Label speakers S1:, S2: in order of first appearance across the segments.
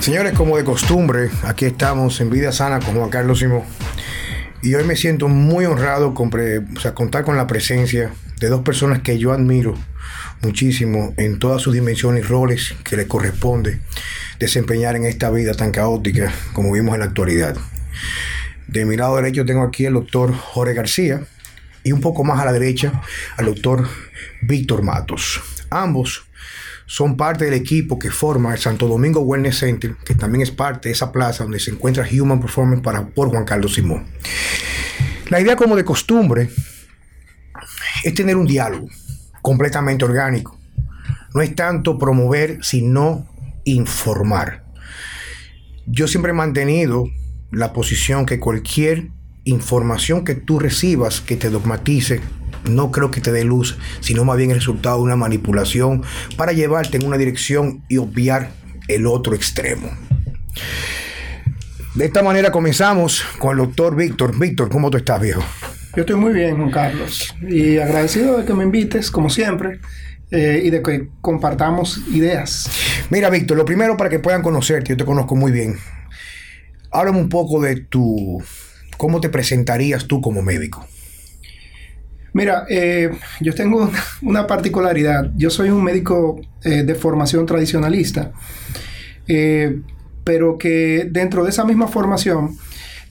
S1: Señores, como de costumbre, aquí estamos en Vida Sana con Juan Carlos Simón. Y hoy me siento muy honrado con contar con la presencia de dos personas que yo admiro muchísimo en todas sus dimensiones y roles que le corresponde desempeñar en esta vida tan caótica como vimos en la actualidad. De mi lado derecho tengo aquí al doctor Jorge García y un poco más a la derecha al doctor Víctor Matos. Ambos son parte del equipo que forma el Santo Domingo Wellness Center, que también es parte de esa plaza donde se encuentra Human Performance para, por Juan Carlos Simón. La idea como de costumbre es tener un diálogo completamente orgánico. No es tanto promover, sino informar. Yo siempre he mantenido la posición que cualquier información que tú recibas que te dogmatice, no creo que te dé luz, sino más bien el resultado de una manipulación para llevarte en una dirección y obviar el otro extremo. De esta manera comenzamos con el doctor Víctor. Víctor, ¿cómo tú estás, viejo?
S2: Yo estoy muy bien, Juan Carlos, y agradecido de que me invites, como siempre, eh, y de que compartamos ideas.
S1: Mira, Víctor, lo primero para que puedan conocerte, yo te conozco muy bien. Háblame un poco de tu, cómo te presentarías tú como médico.
S2: Mira, eh, yo tengo una particularidad. Yo soy un médico eh, de formación tradicionalista, eh, pero que dentro de esa misma formación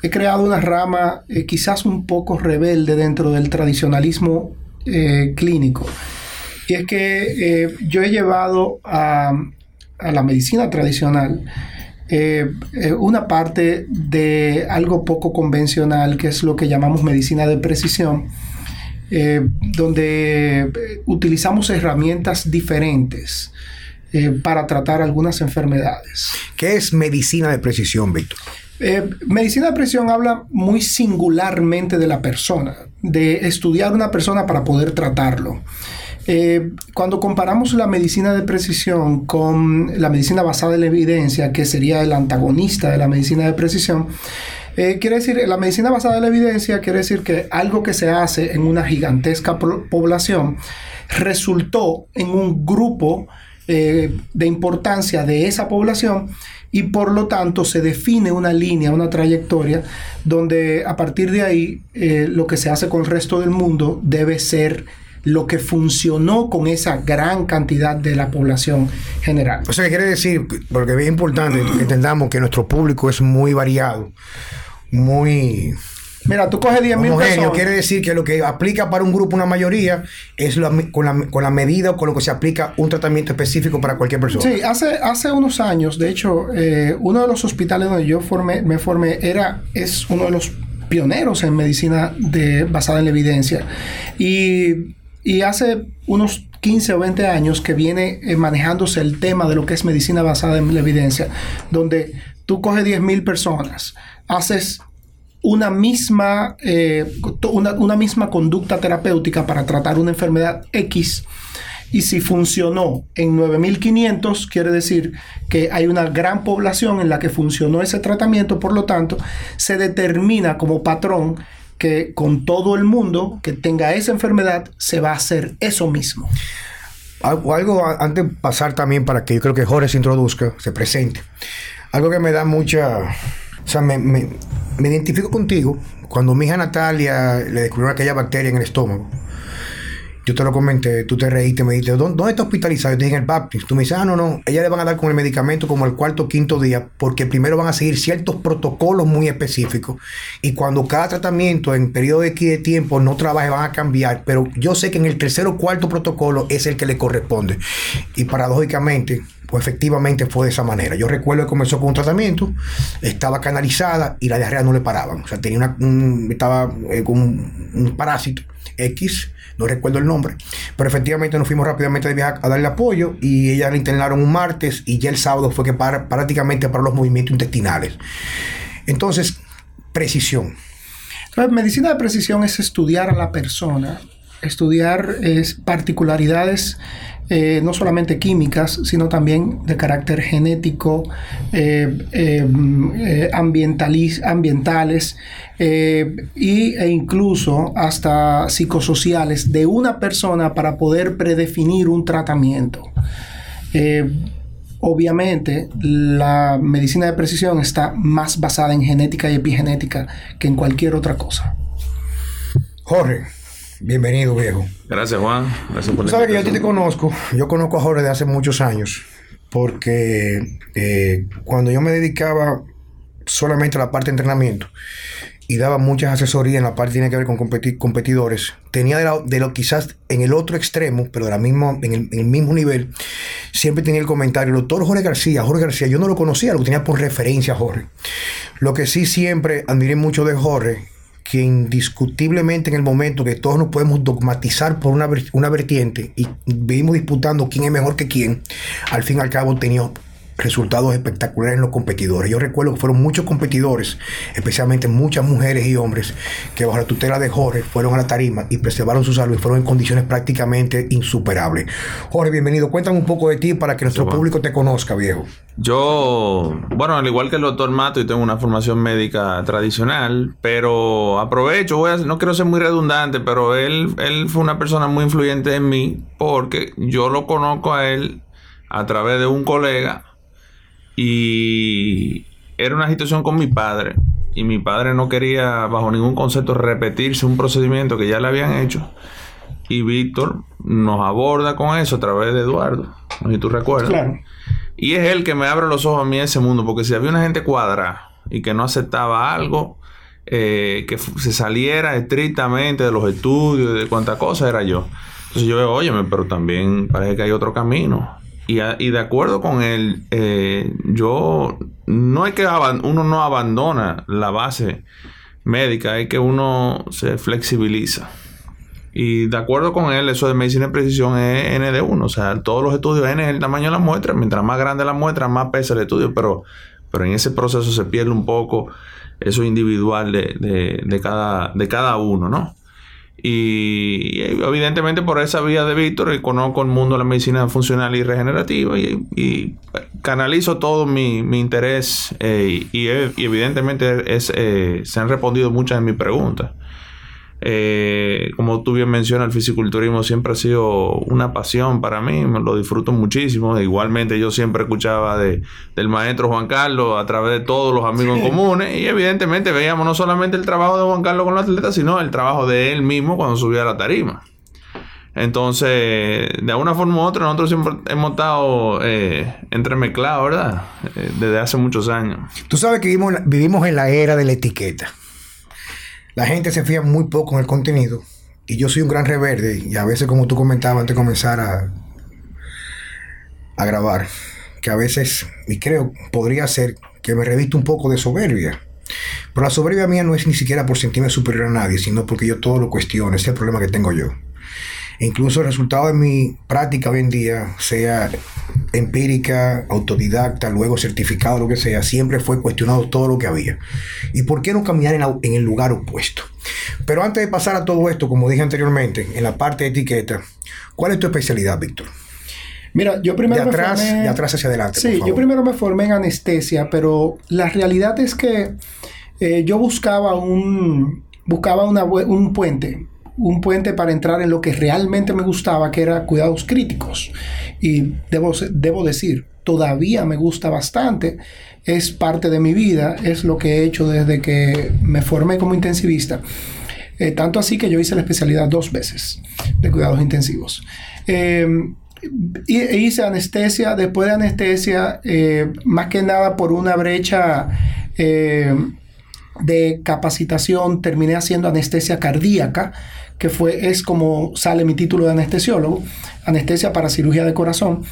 S2: he creado una rama quizás un poco rebelde dentro del tradicionalismo clínico. Y es que yo he llevado a, a la medicina tradicional una parte de algo poco convencional, que es lo que llamamos medicina de precisión, eh, donde eh, utilizamos herramientas diferentes eh, para tratar algunas enfermedades.
S1: ¿Qué es medicina de precisión, Víctor?
S2: medicina de precisión habla muy singularmente de la persona, de estudiar una persona para poder tratarlo. cuando comparamos la medicina de precisión con la medicina basada en la evidencia, que sería el antagonista de la medicina de precisión, eh, quiere decir, la medicina basada en la evidencia quiere decir que algo que se hace en una gigantesca población resultó en un grupo eh, de importancia de esa población y por lo tanto se define una línea, una trayectoria donde a partir de ahí eh, lo que se hace con el resto del mundo debe ser lo que funcionó con esa gran cantidad de la población general.
S1: O sea, quiere decir, porque es importante que entendamos que nuestro público es muy variado muy
S2: Mira, tú coges 10 mil
S1: personas. Quiere decir que lo que aplica para un grupo, una mayoría, es con, la, medida o con lo que se aplica un tratamiento específico para cualquier persona.
S2: Sí, hace, hace unos años, de hecho, eh, uno de los hospitales donde yo formé, me formé era, es uno de los pioneros en medicina de, basada en la evidencia. Y, hace unos 15 o 20 años que viene eh, manejándose el tema de lo que es medicina basada en la evidencia, donde tú coges 10 mil personas, haces una misma, eh, una, misma conducta terapéutica para tratar una enfermedad X. Y si funcionó en 9500, quiere decir que hay una gran población en la que funcionó ese tratamiento, por lo tanto, se determina como patrón que con todo el mundo que tenga esa enfermedad se va a hacer eso mismo.
S1: Algo, algo antes de pasar también para que yo creo que Jorge se introduzca, se presente. Algo que me da mucha o sea, me, me, me identifico contigo cuando mi hija Natalia le descubrió aquella bacteria en el estómago yo te lo comenté, tú te reíste, me dijiste, ¿dónde, está hospitalizado? Yo te dije en el Baptist. Tú me dices, ah, no, no, ella le van a dar con el medicamento como el cuarto o quinto día, porque primero van a seguir ciertos protocolos muy específicos. Y cuando cada tratamiento en periodo de, de tiempo no trabaje, van a cambiar. Pero yo sé que en el tercer o cuarto protocolo es el que le corresponde. Y paradójicamente, pues efectivamente fue de esa manera. Yo recuerdo que comenzó con un tratamiento, estaba canalizada y la diarrea no le paraban. O sea, tenía una, estaba eh, con un parásito X no recuerdo el nombre, pero efectivamente nos fuimos rápidamente de viaje a darle apoyo y ella la internaron un martes y ya el sábado fue que para, prácticamente para los movimientos intestinales. Entonces, precisión.
S2: La medicina de precisión es estudiar a la persona, estudiar es, particularidades eh, no solamente químicas, sino también de carácter genético, eh, eh, ambientales y, e incluso hasta psicosociales de una persona para poder predefinir un tratamiento. obviamente la medicina de precisión está más basada en genética y epigenética que en cualquier otra cosa.
S1: Jorge, bienvenido viejo.
S3: Gracias Juan. Gracias
S1: por sabes que yo a ti te conozco. Yo conozco a Jorge de hace muchos años porque eh, cuando yo me dedicaba solamente a la parte de entrenamiento, y daba muchas asesorías en la parte que tiene que ver con competidores. Tenía de lo, quizás en el otro extremo, pero de la misma, en, el, mismo nivel, siempre tenía el comentario, el doctor Jorge García, Jorge García, yo no lo conocía, lo tenía por referencia a Jorge. Lo que sí siempre admiré mucho de Jorge, que indiscutiblemente en el momento que todos nos podemos dogmatizar por una, una vertiente y vivimos disputando quién es mejor que quién, al fin y al cabo tenía resultados espectaculares en los competidores. Yo recuerdo que fueron muchos competidores, especialmente muchas mujeres y hombres, que bajo la tutela de Jorge fueron a la tarima y preservaron su salud y fueron en condiciones prácticamente insuperables. Jorge, bienvenido. Cuéntame un poco de ti para que nuestro público te conozca, viejo.
S3: Yo, bueno, al igual que el doctor Mato, y tengo una formación médica tradicional, pero aprovecho, voy a, no quiero ser muy redundante, pero él, él fue una persona muy influyente en mí porque yo lo conozco a él a través de un colega y era una situación con mi padre. Y mi padre no quería, bajo ningún concepto, repetirse un procedimiento que ya le habían hecho. Y Víctor nos aborda con eso a través de Eduardo. No sé si tú recuerdas. Claro. Y es él que me abre los ojos a mí en ese mundo. Porque si había una gente cuadrada y que no aceptaba algo, eh, que se saliera estrictamente de los estudios, de cuánta cosa, era yo. Entonces yo veo, óyeme, pero también parece que hay otro camino. Y, de acuerdo con él, eh, yo no es que uno no abandona la base médica, es que uno se flexibiliza. Y de acuerdo con él, eso de medicina de precisión es N de 1. O sea, todos los estudios N es el tamaño de la muestra. Mientras más grande la muestra, más pesa el estudio. Pero, pero en ese proceso se pierde un poco eso individual de, de, cada, de cada uno, ¿no? Y, evidentemente por esa vía de Víctor conozco el mundo de la medicina funcional y regenerativa y, canalizo todo mi, interés eh, y, evidentemente eh, se han respondido muchas de mis preguntas. Eh, como tú bien mencionas, el fisiculturismo siempre ha sido una pasión para mí, me lo disfruto muchísimo. Igualmente yo siempre escuchaba de, del maestro Juan Carlos a través de todos los amigos en comunes y evidentemente veíamos no solamente el trabajo de Juan Carlos con los atletas, sino el trabajo de él mismo cuando subía a la tarima. Entonces, de una forma u otra, nosotros siempre hemos estado eh, entremezclados, ¿verdad? Eh, desde hace muchos años.
S1: Tú sabes que vivimos, vivimos en la era de la etiqueta. La gente se fía muy poco en el contenido. Y yo soy un gran reverde. Y a veces, como tú comentabas antes de comenzar a, a grabar, que a veces, y creo, podría ser que me reviste un poco de soberbia. Pero la soberbia mía no es ni siquiera por sentirme superior a nadie, sino porque yo todo lo cuestiono. Ese es el problema que tengo yo. Incluso el resultado de mi práctica hoy en día, sea empírica, autodidacta, luego certificado, lo que sea, siempre fue cuestionado todo lo que había. ¿Y por qué no caminar en, el lugar opuesto? Pero antes de pasar a todo esto, como dije anteriormente, en la parte de etiqueta, ¿cuál es tu especialidad, Víctor?
S2: Mira, yo primero
S1: de atrás, me formé... De atrás hacia adelante.
S2: Sí, yo primero me formé en anestesia, pero la realidad es que eh, yo buscaba un, buscaba un puente un puente para entrar en lo que realmente me gustaba, que era cuidados críticos. Y debo, debo decir, todavía me gusta bastante, es parte de mi vida, es lo que he hecho desde que me formé como intensivista. Eh, tanto así que yo hice la especialidad dos veces de cuidados intensivos. Em, e hice anestesia, después de anestesia, eh, más que nada por una brecha eh, de capacitación, terminé haciendo anestesia cardíaca, que fue, es como sale mi título de anestesiólogo, anestesia para cirugía de corazón.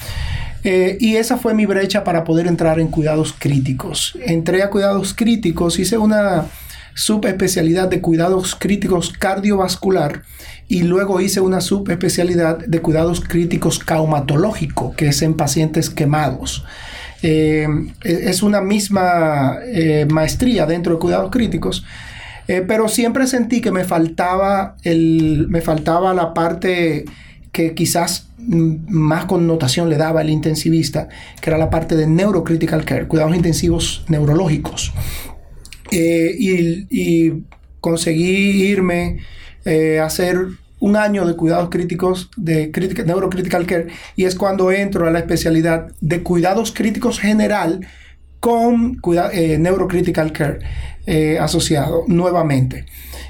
S2: Eh, y esa fue mi brecha para poder entrar en cuidados críticos. Entré a cuidados críticos, hice una subespecialidad de cuidados críticos cardiovascular y luego hice una subespecialidad de cuidados críticos caumatológico, que es en pacientes quemados. Eh, es una misma eh, maestría dentro de cuidados críticos, eh, pero siempre sentí que me faltaba, el, me faltaba la parte que quizás más connotación le daba el intensivista, que era la parte de neurocritical care, cuidados intensivos neurológicos. Eh, y, conseguí irme eh, a hacer un año de cuidados críticos de neurocritical care y es cuando entro a la especialidad de cuidados críticos general con eh, neurocritical care eh, asociado nuevamente.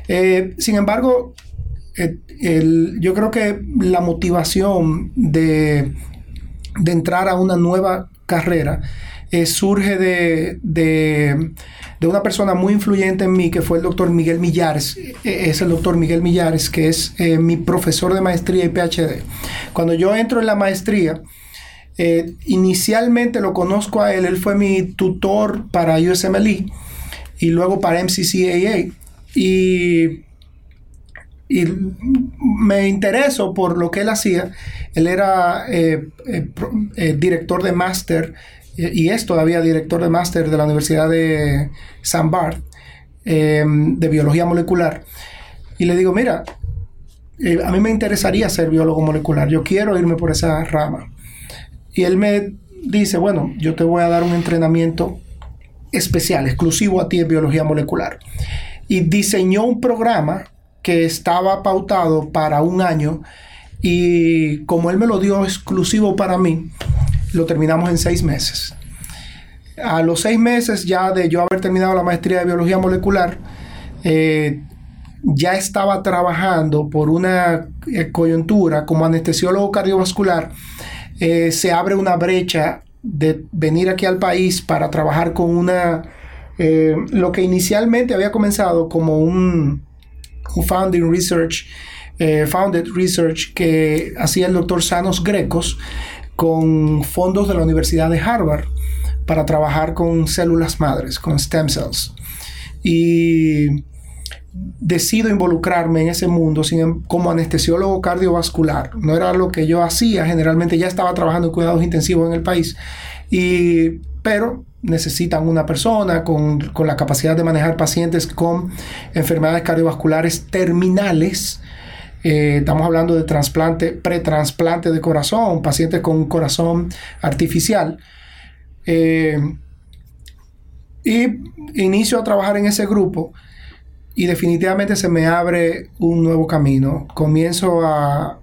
S2: Eh, sin embargo, yo creo que la motivación de, entrar a una nueva carrera surge de, una persona muy influyente en mí, que fue el doctor Miguel Millares. E, e, es el doctor Miguel Millares, que es mi profesor de maestría y PhD. Cuando yo entro en la maestría, eh, inicialmente lo conozco a él, él fue mi tutor para USMLE y luego para MCCAA. Y, me interesó por lo que él hacía. Él era eh, director de máster y es todavía director de máster de la Universidad de San Bart em, de biología molecular. Y le digo, mira, eh, a mí me interesaría ser biólogo molecular, yo quiero irme por esa rama. Y él me dice, bueno, yo te voy a dar un entrenamiento especial, exclusivo a ti en biología molecular. Y diseñó un programa que estaba pautado para un año y como él me lo dio exclusivo para mí, lo terminamos en seis meses. A los seis meses ya de yo haber terminado la maestría de biología molecular, eh, ya estaba trabajando por una eh, coyuntura como anestesiólogo cardiovascular. Eh, se abre una brecha de venir aquí al país para trabajar con una, lo que inicialmente había comenzado como un, un founding research, founded research que hacía el doctor Sanos Grecos con fondos de la Universidad de Harvard para trabajar con células madres, con stem cells. Y decido involucrarme en ese mundo sin, como anestesiólogo cardiovascular. No era lo que yo hacía, generalmente ya estaba trabajando en cuidados intensivos en el país. Y, pero necesitan una persona con, con la capacidad de manejar pacientes con enfermedades cardiovasculares terminales eh, estamos hablando de trasplante, pretransplante de corazón, pacientes con corazón artificial. Eh, y inicio a trabajar en ese grupo y definitivamente se me abre un nuevo camino. Comienzo a,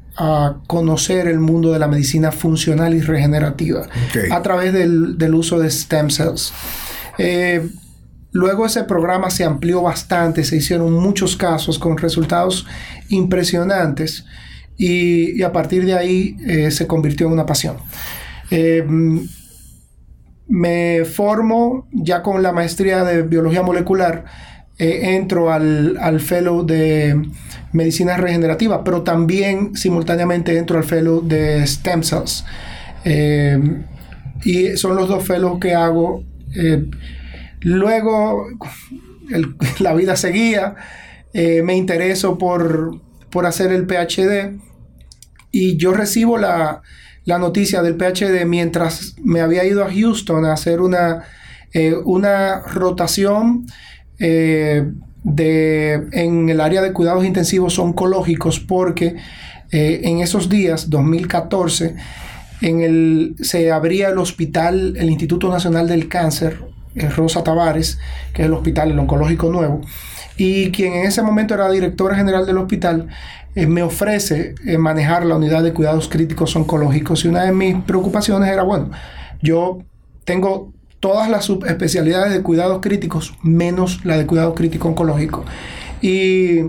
S2: conocer el mundo de la medicina funcional y regenerativa a través del, uso de stem cells. Eh, Luego ese programa se amplió bastante, se hicieron muchos casos con resultados impresionantes y, a partir de ahí eh, se convirtió en una pasión. Eh, me formo ya con la maestría de biología molecular, eh, entro al, al, fellow de medicina regenerativa, pero también simultáneamente entro al fellow de stem cells. y son los dos fellows que hago Luego la vida seguía, eh, me intereso por, hacer el PhD y yo recibo la, noticia del PhD mientras me había ido a Houston a hacer una, eh, una rotación eh, de, en el área de cuidados intensivos oncológicos porque en esos días, 2014, en el, se abría el hospital, el Instituto Nacional del Cáncer, Rosa Tavares, que es el hospital, el oncológico nuevo, y quien en ese momento era directora general del hospital, eh, me ofrece eh, manejar la unidad de cuidados críticos oncológicos. Y una de mis preocupaciones era, bueno, yo tengo todas las subespecialidades de cuidados críticos, menos la de cuidado crítico oncológico. Y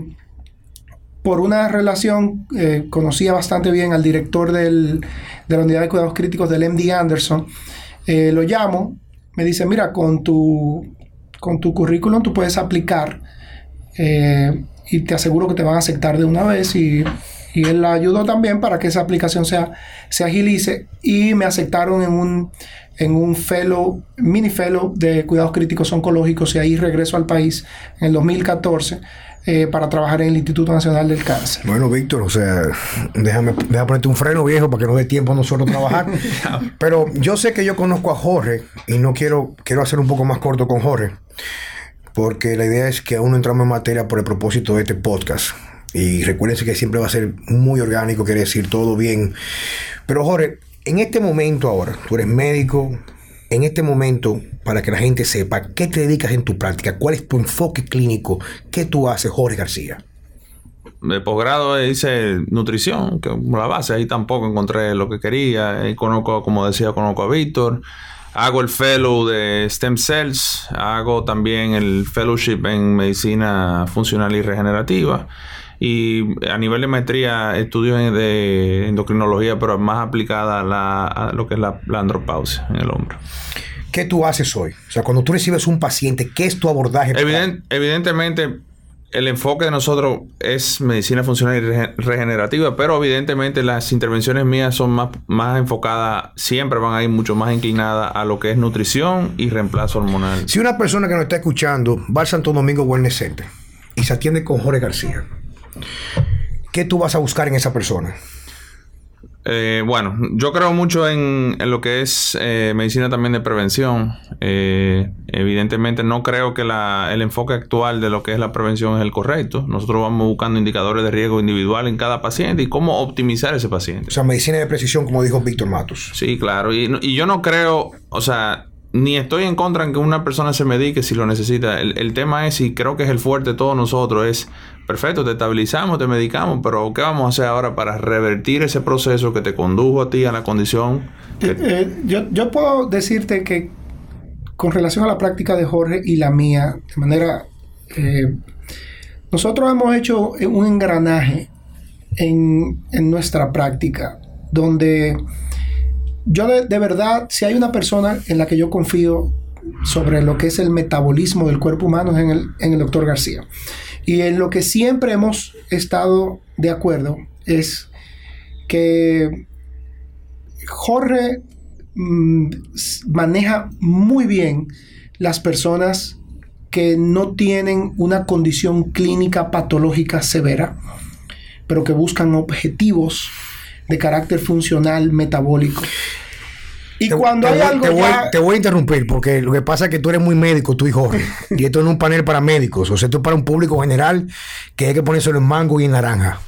S2: por una relación, eh, conocía bastante bien al director de la unidad de cuidados críticos del MD Anderson. lo llamo me dice, mira, con tu, con tu currículum tú puedes aplicar eh, y te aseguro que te van a aceptar de una vez y, él la ayudó también para que esa aplicación sea, se agilice y me aceptaron en un, en un fellow, mini fellow de cuidados críticos oncológicos y ahí regreso al país en el 2014 eh, para trabajar en el Instituto Nacional del Cáncer.
S1: Bueno, Víctor, o sea, déjame, déjame ponerte un freno viejo para que no dé tiempo a nosotros trabajar. Pero yo sé que yo conozco a Jorge y no quiero, quiero hacer un poco más corto con Jorge, porque la idea es que aún no entramos en materia por el propósito de este podcast. Y recuérdense que siempre va a ser muy orgánico, quiere decir todo bien. Pero Jorge, en este momento ahora, tú eres médico, en este momento, para que la gente sepa qué te dedicas en tu práctica, cuál es tu enfoque clínico, qué tú haces, Jorge García.
S3: de posgrado hice nutrición, que como la base, ahí tampoco encontré lo que quería. Conozco, como decía, conozco a Víctor. Hago el fellow de stem cells, hago también el fellowship en medicina funcional y regenerativa. Y a nivel de maestría estudio de endocrinología, pero más aplicada a, la, a lo que es la, la andropausia en el hombre.
S1: ¿Qué tú haces hoy? O sea, cuando tú recibes un paciente, ¿qué es tu abordaje?
S3: Evident, evidentemente, el enfoque de nosotros es medicina funcional y regenerativa, pero evidentemente las intervenciones mías son más, más enfocadas, siempre van a ir mucho más inclinadas a lo que es nutrición y reemplazo hormonal.
S1: Si una persona que nos está escuchando va al Santo Domingo Wellness Center y se atiende con Jorge García, ¿qué tú vas a buscar en esa persona?
S3: Eh, bueno, yo creo mucho en, en lo que es eh, medicina también de prevención. Eh, evidentemente no creo que la, el enfoque actual de lo que es la prevención es el correcto. Nosotros vamos buscando indicadores de riesgo individual en cada paciente y cómo optimizar ese paciente.
S1: O sea, medicina de precisión, como dijo Víctor Matos.
S3: Sí, claro. Y, y yo no creo, o sea, ni estoy en contra en que una persona se medique si lo necesita. El, el, tema es, y creo que es el fuerte de todos nosotros, es, perfecto, te estabilizamos, te medicamos, pero ¿qué vamos a hacer ahora para revertir ese proceso que te condujo a ti a la condición?
S2: Eh, eh, yo, yo puedo decirte que con relación a la práctica de Jorge y la mía, de manera... Eh, nosotros hemos hecho un engranaje en, en nuestra práctica donde yo de, verdad, si hay una persona en la que yo confío sobre lo que es el metabolismo del cuerpo humano es en el, doctor García. Y en lo que siempre hemos estado de acuerdo es que Jorge mmm, maneja muy bien las personas que no tienen una condición clínica patológica severa, pero que buscan objetivos de carácter funcional metabólico.
S1: Y te, cuando te, hay algo te, voy, ya... te, voy, a interrumpir porque lo que pasa es que tú eres muy médico, tú y Jorge. y esto no es un panel para médicos, o sea, esto es para un público general que hay que ponérselo en mango y en naranja.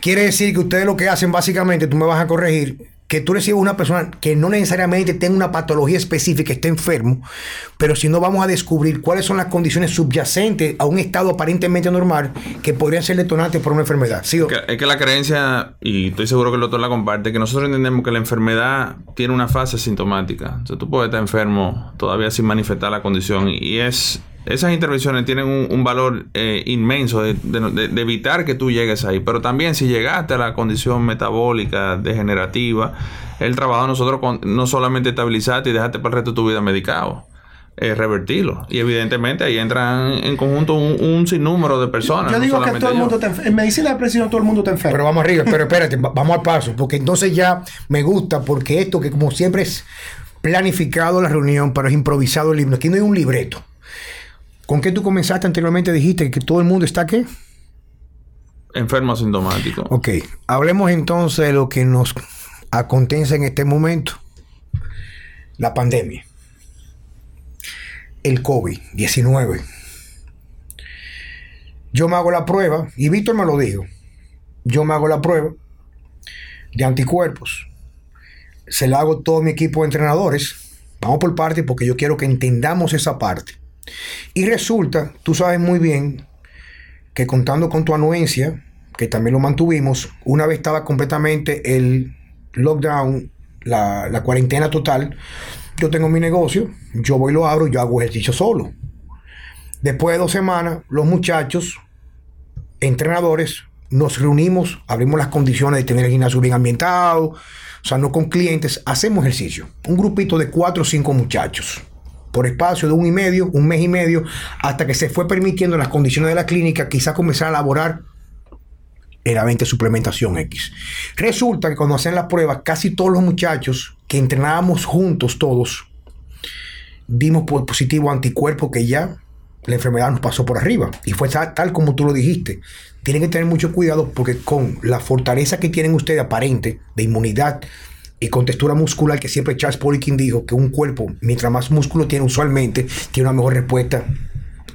S1: Quiere decir que ustedes lo que hacen básicamente, tú me vas a corregir, que tú recibes una persona que no necesariamente tenga una patología específica, esté enfermo, pero si no vamos a descubrir cuáles son las condiciones subyacentes a un estado aparentemente normal que podrían ser detonantes por una enfermedad. ¿Sí
S3: es que la creencia, y estoy seguro que el doctor la comparte, que nosotros entendemos que la enfermedad tiene una fase sintomática. O sea, tú puedes estar enfermo todavía sin manifestar la condición y es esas intervenciones tienen un, un valor eh, inmenso de, de, de, evitar que tú llegues ahí. Pero también si llegaste a la condición metabólica, degenerativa, el trabajo de nosotros con, no solamente estabilizarte y dejarte para el resto de tu vida medicado. Es revertirlo. Y evidentemente ahí entran en conjunto un, un sinnúmero de personas.
S2: Yo, digo no que todo el mundo te En medicina de precisión todo el mundo te enferma.
S1: Pero vamos arriba, pero espérate, vamos al paso. Porque entonces ya me gusta, porque esto que como siempre es planificado la reunión, pero es improvisado el libro. Aquí no hay un libreto. ¿Con qué tú comenzaste anteriormente? Dijiste que todo el mundo está qué?
S3: Enfermo asintomático.
S1: Ok. Hablemos entonces de lo que nos acontece en este momento. La pandemia. El COVID-19. Yo me hago la prueba, y Víctor me lo dijo. Yo me hago la prueba de anticuerpos. Se la hago todo mi equipo de entrenadores. Vamos por parte porque yo quiero que entendamos esa parte. Y resulta, tú sabes muy bien, que contando con tu anuencia, que también lo mantuvimos, una vez estaba completamente el lockdown, la, cuarentena total, yo tengo mi negocio, yo voy lo abro, yo hago ejercicio solo. Después de dos semanas, los muchachos, entrenadores, nos reunimos, abrimos las condiciones de tener el gimnasio bien ambientado, o sea, no con clientes, hacemos ejercicio. Un grupito de cuatro o cinco muchachos por espacio de un y medio, un mes y medio, hasta que se fue permitiendo las condiciones de la clínica, quizás comenzar a elaborar meramente suplementación X. Resulta que cuando hacen las pruebas, casi todos los muchachos que entrenábamos juntos todos, dimos por positivo anticuerpo que ya la enfermedad nos pasó por arriba. Y fue tal, tal, como tú lo dijiste. Tienen que tener mucho cuidado porque con la fortaleza que tienen ustedes aparente de inmunidad, y con textura muscular, que siempre Charles Poliquin dijo que un cuerpo, mientras más músculo tiene usualmente, tiene una mejor respuesta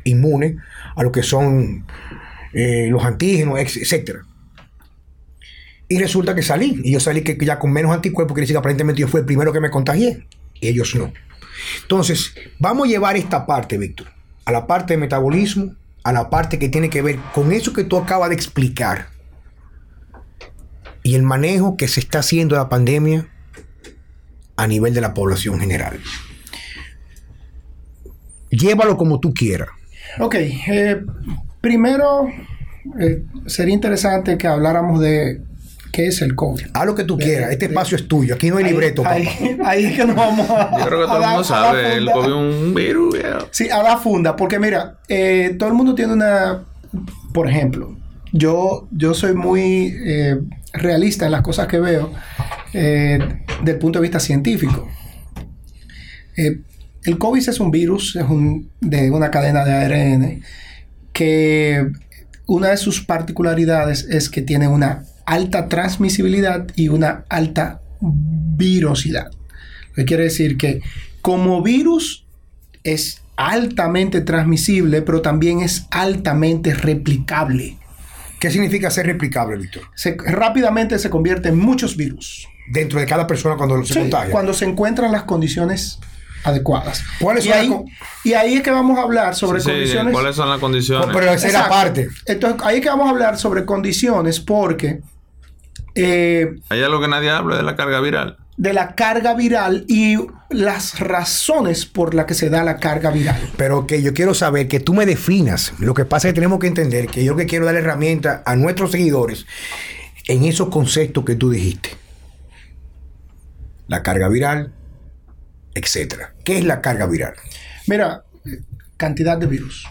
S1: inmune a lo que son eh, los antígenos, etc. Y resulta que salí, y yo salí que ya con menos anticuerpos, quiere decir que aparentemente yo fui el primero que me contagié, y ellos no. Entonces, vamos a llevar esta parte, Víctor, a la parte de metabolismo, a la parte que tiene que ver con eso que tú acabas de explicar y el manejo que se está haciendo de la pandemia a nivel de la población general. Llévalo como tú quieras.
S2: Ok, eh, primero eh, sería interesante que habláramos de qué es el COVID.
S1: Haz lo que tú quieras, este espacio es tuyo, aquí no hay
S2: Ahí-
S1: libreto, papá.
S2: ahí, ahí es que nos vamos a.
S3: Yo creo que todo el mundo sabe, el. COVID es un virus.
S2: Sí, a la funda, porque mira, eh, todo el mundo tiene una, por ejemplo, yo, yo soy muy eh, realista en las cosas que veo eh, del punto de vista científico. Eh, el COVID es un virus, es un, de una cadena de ARN que una de sus particularidades es que tiene una alta transmisibilidad y una alta virosidad. Lo que quiere decir que como virus es altamente transmisible, pero también es altamente replicable.
S1: ¿Qué significa ser replicable, Víctor?
S2: Se- rápidamente se convierte en muchos virus.
S1: Dentro de cada persona cuando se
S2: Sí,
S1: contagia.
S2: cuando se encuentran las condiciones adecuadas.
S1: ¿Cuáles
S2: y,
S1: son
S2: ahí, y ahí es que vamos a hablar sobre
S3: Sí, sí,
S2: condiciones.
S3: ¿Cuáles son las condiciones?
S1: Pero esa era parte.
S2: Entonces, ahí es que vamos a hablar sobre condiciones porque eh,
S3: Hay algo que nadie habla de la carga viral.
S2: de la carga viral y las razones por las que se da la carga viral.
S1: Pero que yo quiero saber que tú me definas. Lo que pasa es que tenemos que entender que yo que quiero dar herramientas a nuestros seguidores en esos conceptos que tú dijiste. La carga viral, etcétera. ¿Qué es la carga viral?
S2: Mira, cantidad de virus,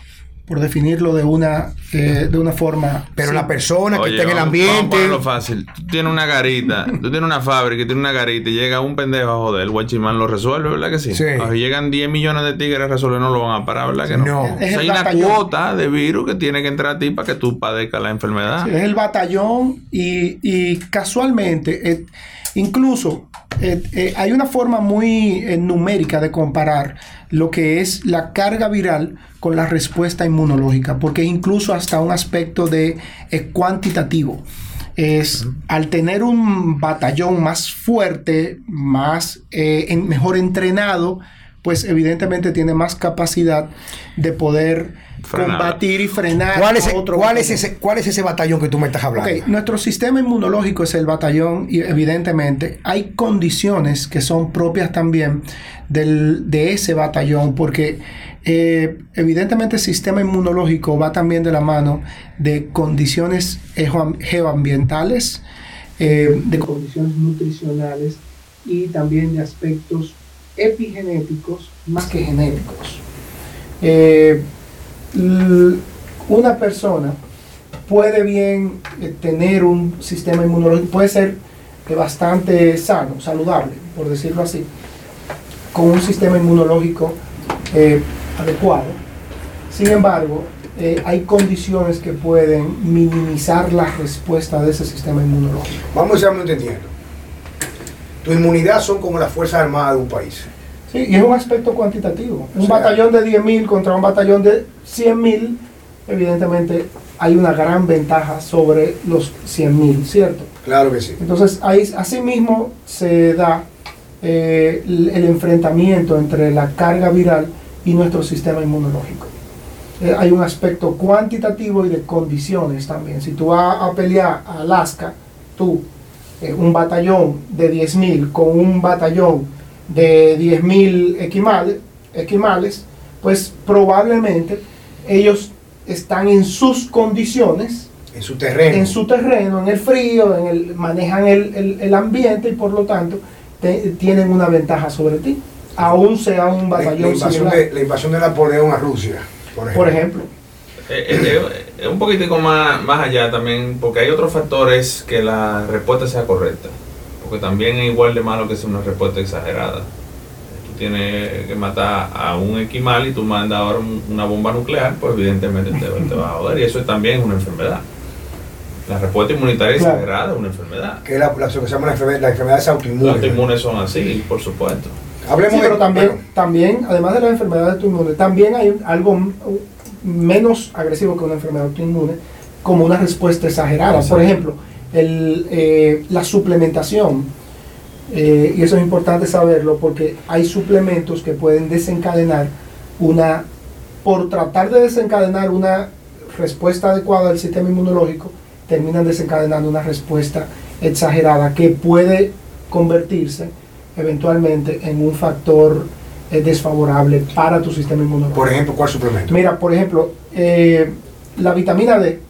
S2: por definirlo de una, eh, de una forma...
S1: Pero
S2: sí.
S1: la persona que
S3: Oye,
S1: está en el
S3: vamos- Vamos a
S1: ambiente.
S3: ponerlo fácil. Tú tienes una garita, tú tienes una fábrica y tienes una garita y llega un pendejo a joder, el guachimán lo resuelve, ¿verdad que sí?
S1: Sí.
S3: O llegan 10 millones de tigres a resolver, no lo van a parar, ¿verdad que no?
S1: No.
S3: O sea, hay una
S2: batallón.
S3: cuota de virus que tiene que entrar a ti para que tú padezcas la enfermedad.
S2: Sí, es el batallón y, y casualmente, eh, incluso eh, eh, hay una forma muy eh, numérica de comparar lo que es la carga viral con la respuesta inmunológica, porque incluso hasta un aspecto de cuantitativo. Es al tener un batallón más fuerte, más en- mejor entrenado, pues evidentemente tiene más capacidad de poder
S3: Frenar.
S2: combatir y frenar.
S1: ¿Cuál es,
S2: a otro
S1: cuál, es ese, ¿Cuál es ese batallón que tú me estás hablando?
S2: Ok, nuestro sistema inmunológico es el batallón y evidentemente hay condiciones que son propias también del- de ese batallón porque eh, evidentemente el sistema inmunológico va también de la mano de condiciones geo- geoambientales, eh, de condiciones nutricionales y también de aspectos epigenéticos más que genéticos. Eh, una persona puede bien eh, tener un sistema inmunológico, puede ser eh, bastante sano, saludable, por decirlo así, con un sistema inmunológico adecuado. Sin embargo, hay condiciones que pueden minimizar la respuesta de ese sistema inmunológico.
S1: Vamos a entendiendo. Tu inmunidad son como las Fuerzas Armadas de un país.
S2: Sí, y es un aspecto cuantitativo. Un
S1: sea,
S2: batallón de 10.000 contra un batallón de 100.000, evidentemente hay una gran ventaja sobre los 100.000, ¿cierto?
S1: Claro que sí.
S2: Entonces, ahí, asimismo se da eh, el, el enfrentamiento entre la carga viral y nuestro sistema inmunológico. Eh, hay un aspecto cuantitativo y de condiciones también. Si tú vas a pelear a Alaska, tú, eh, un batallón de 10.000 con un batallón de 10.000 equimales, equimales, pues probablemente ellos están en sus condiciones
S1: En su terreno.
S2: en su terreno, en el frío, en el, manejan el, el- el ambiente y por lo tanto te- tienen una ventaja sobre ti, aún sea un
S1: la, la
S2: batallón
S1: invasión de, la invasión de Napoleón a Rusia, por ejemplo.
S2: por ejemplo.
S3: Eh, eh, un poquitico más, más allá también, porque hay otros factores que la respuesta sea correcta. Porque también es igual de malo que sea una respuesta exagerada. Tú tienes que matar a un equimal y tú mandas ahora un- una bomba nuclear, pues evidentemente te, te va a joder. Y eso también es una enfermedad. La respuesta inmunitaria
S2: Claro.
S3: exagerada es una enfermedad.
S1: Que es la, la- lo que se llama la enfermedad, las enfermedades
S3: Los
S1: autoinmunes.
S3: autoinmunes son así, por supuesto.
S1: Hablemos
S2: Sí,
S1: de-
S2: pero también,
S1: bueno,
S2: también, además de las enfermedades autoinmunes, también hay algo menos agresivo que una enfermedad autoinmune, como una respuesta exagerada. Por ejemplo, el, eh, la suplementación, eh, y eso es importante saberlo porque hay suplementos que pueden desencadenar una, por tratar de desencadenar una respuesta adecuada del sistema inmunológico terminan desencadenando una respuesta exagerada que puede convertirse eventualmente en un factor eh, desfavorable para tu sistema inmunológico.
S1: Por ejemplo, ¿cuál suplemento?
S2: Mira, por ejemplo, eh, la vitamina D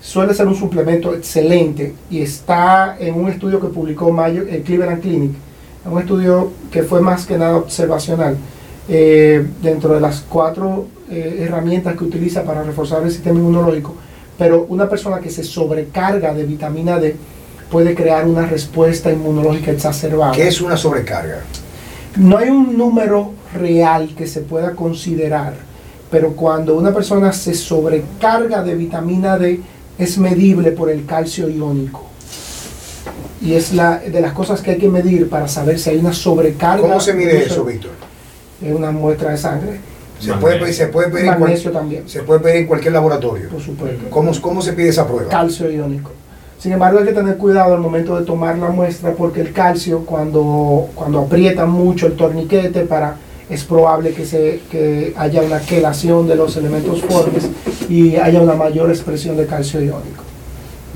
S2: suele ser un suplemento excelente y está en un estudio que publicó Mayo, el Cleveland Clinic, un estudio que fue más que nada observacional. eh, dentro de las cuatro eh, herramientas que utiliza para reforzar el sistema inmunológico, pero una persona que se sobrecarga de vitamina D puede crear una respuesta inmunológica exacerbada.
S1: ¿Qué es una sobrecarga?
S2: No hay un número real que se pueda considerar, pero cuando una persona se sobrecarga de vitamina D es medible por el calcio iónico. Y es la de las cosas que hay que medir para saber si hay una sobrecarga.
S1: ¿Cómo se mide
S2: de
S1: eso, Víctor?
S2: Es una muestra de sangre.
S1: Se
S3: Magnesio.
S1: puede, pedir- se, puede pedir en cual-
S2: también,
S1: se puede pedir en cualquier laboratorio.
S2: por supuesto.
S1: ¿Cómo, ¿Cómo se pide esa prueba?
S2: calcio iónico. Sin embargo, hay que tener cuidado al momento de tomar la muestra porque el calcio, cuando, cuando aprieta mucho el torniquete, para, es probable que, se, que haya una quelación de los elementos formes y haya una mayor expresión de calcio iónico.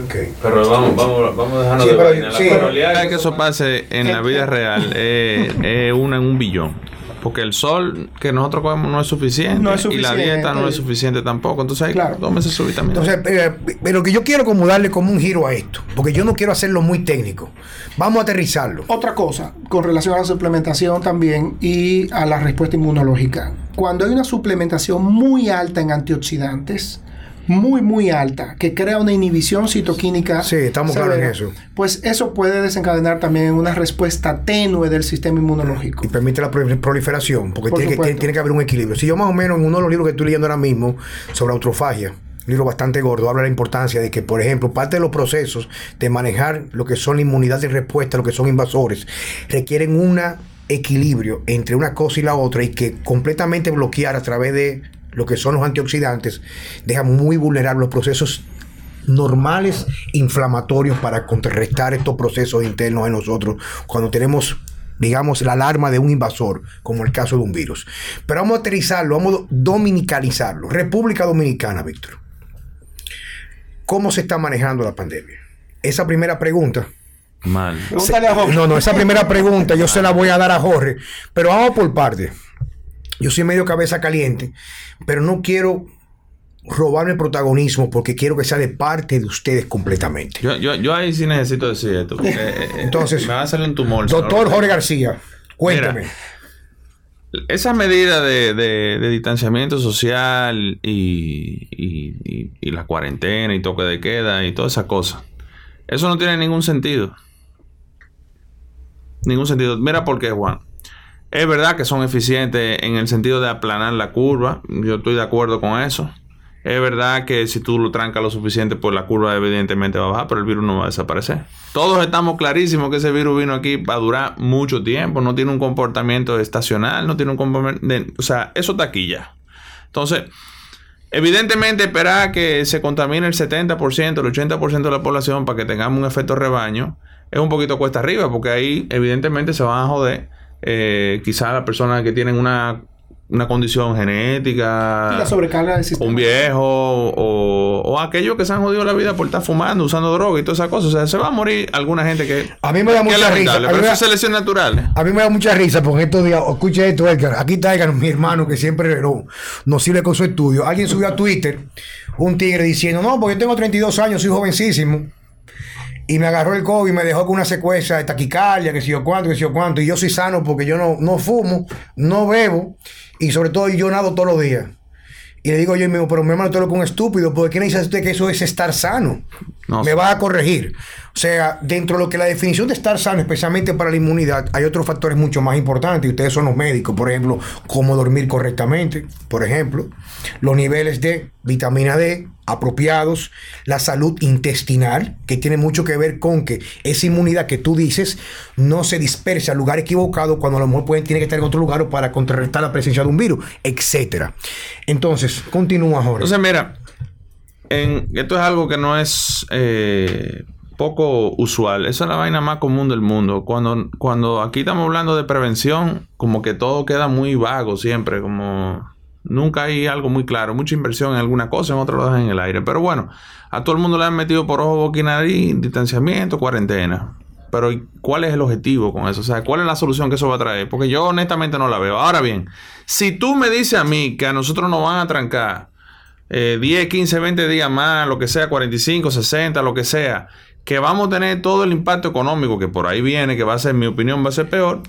S1: Ok.
S3: Pero vamos, vamos, vamos a dejarnos
S1: Sí,
S3: de
S1: pero-.
S3: La
S1: sí.
S3: probabilidad de que eso pase en la vida real es, es una en un billón. Porque el sol que nosotros comemos no es suficiente.
S2: No es
S3: Y la
S2: suficiente.
S3: dieta no es suficiente tampoco. Entonces hay
S2: Claro.
S3: que tómese su vitamina.
S1: Entonces, eh, pero que yo quiero como darle como un giro a esto, porque yo no quiero hacerlo muy técnico. Vamos a aterrizarlo.
S2: Otra cosa con relación a la suplementación también y a la respuesta inmunológica. Cuando hay una suplementación muy alta en antioxidantes, muy muy alta, que crea una inhibición citoquímica.
S1: Sí, estamos claros en eso.
S2: Pues eso puede desencadenar también una respuesta tenue del sistema inmunológico.
S1: Y permite la prol- proliferación, porque
S2: Por
S1: tiene que, tiene que haber un equilibrio. Si yo más o menos en uno de los libros que estoy leyendo ahora mismo sobre autofagia, un libro bastante gordo, habla de la importancia de que, por ejemplo, parte de los procesos de manejar lo que son la inmunidad de respuesta, lo que son invasores, requieren un equilibrio entre una cosa y la otra y que completamente bloquear a través de lo que son los antioxidantes deja muy vulnerables los procesos normales inflamatorios para contrarrestar estos procesos internos en nosotros cuando tenemos digamos la alarma de un invasor como el caso de un virus pero vamos a aterrizarlo vamos a dominicalizarlo República Dominicana Víctor ¿cómo se está manejando la pandemia? esa primera pregunta
S3: Mal.
S2: Pregúntale a Jorge.
S1: no, no, esa primera pregunta yo se la voy a dar a Jorge. Pero vamos por parte. Yo soy medio cabeza caliente, pero no quiero robarme el protagonismo porque quiero que sea de parte de ustedes completamente.
S3: Yo, yo, yo ahí sí necesito decir esto. porque, eh, eh,
S1: Entonces,
S3: me va a salir un tumor.
S1: Doctor Jorge García, cuéntame.
S3: Mira. Esas medidas de, de- de distanciamiento social y, y- y- y la cuarentena y toque de queda y todas esas cosas, eso no tiene ningún sentido. Ningún sentido. Mira por qué, Juan. Es verdad que son eficientes en el sentido de aplanar la curva. Yo estoy de acuerdo con eso. Es verdad que si tú lo trancas lo suficiente, pues la curva evidentemente va a bajar, pero el virus no va a desaparecer. Todos estamos clarísimos que ese virus vino aquí para durar mucho tiempo, no tiene un comportamiento estacional, no tiene un comportamiento... O sea, eso está aquí ya. Entonces, evidentemente esperar que se contamine el 70%, el 80% de la población para que tengamos un efecto rebaño, es un poquito cuesta arriba, porque ahí evidentemente se van a joder eh, quizás las personas que tienen una, una condición genética
S2: Y la sobrecarga del sistema.
S3: un viejo o, o aquellos que se han jodido la vida por estar fumando, usando droga y todas esas cosas. O sea, se va a morir alguna gente que,
S1: A mí me da mucha risa.
S3: lamentable,
S1: A mí
S3: pero
S1: me
S3: eso
S1: da-
S3: es selección natural.
S1: A mí me da mucha risa porque estos días, escucha esto, Edgar. Aquí está Edgar, mi hermano, que siempre no, nos sirve con su estudio. Alguien subió a Twitter un tigre diciendo: No, porque yo tengo 32 años, soy jovencísimo. Y me agarró el COVID y me dejó con una secuencia de taquicardia, que si yo cuánto, que si yo cuánto. Y yo soy sano porque yo no, no fumo, no bebo y sobre todo yo nado todos los días. Y le digo yo mismo, pero mi hermano, lo con un estúpido, ¿por qué dice usted que eso es estar sano?
S3: No
S1: me va a corregir. O sea, dentro de lo que la definición de estar sano, especialmente para la inmunidad, hay otros factores mucho más importantes. Y ustedes son los médicos, por ejemplo, cómo dormir correctamente, por ejemplo, los niveles de vitamina D apropiados, la salud intestinal, que tiene mucho que ver con que esa inmunidad que tú dices no se disperse al lugar equivocado cuando a lo mejor tiene que estar en otro lugar para contrarrestar la presencia de un virus, etcétera. Entonces, continúa, Jorge.
S3: Entonces, mira, esto es algo que no es eh, poco usual. Esa es la vaina más común del mundo. Cuando, cuando aquí estamos hablando de prevención, como que todo queda muy vago siempre, como Nunca hay algo muy claro. Mucha inversión en alguna cosa, en otra lo dejan en el aire. Pero bueno, a todo el mundo le han metido por ojo, boca y distanciamiento, cuarentena. Pero ¿cuál es el objetivo con eso? O sea, ¿cuál es la solución que eso va a traer? Porque yo honestamente no la veo. Ahora bien, si tú me dices a mí que a nosotros nos van a trancar 10, 15, 20 días más, lo que sea, 45, 60, lo que sea, que vamos a tener todo el impacto económico que por ahí viene, que va a ser, en mi opinión, va a ser peor.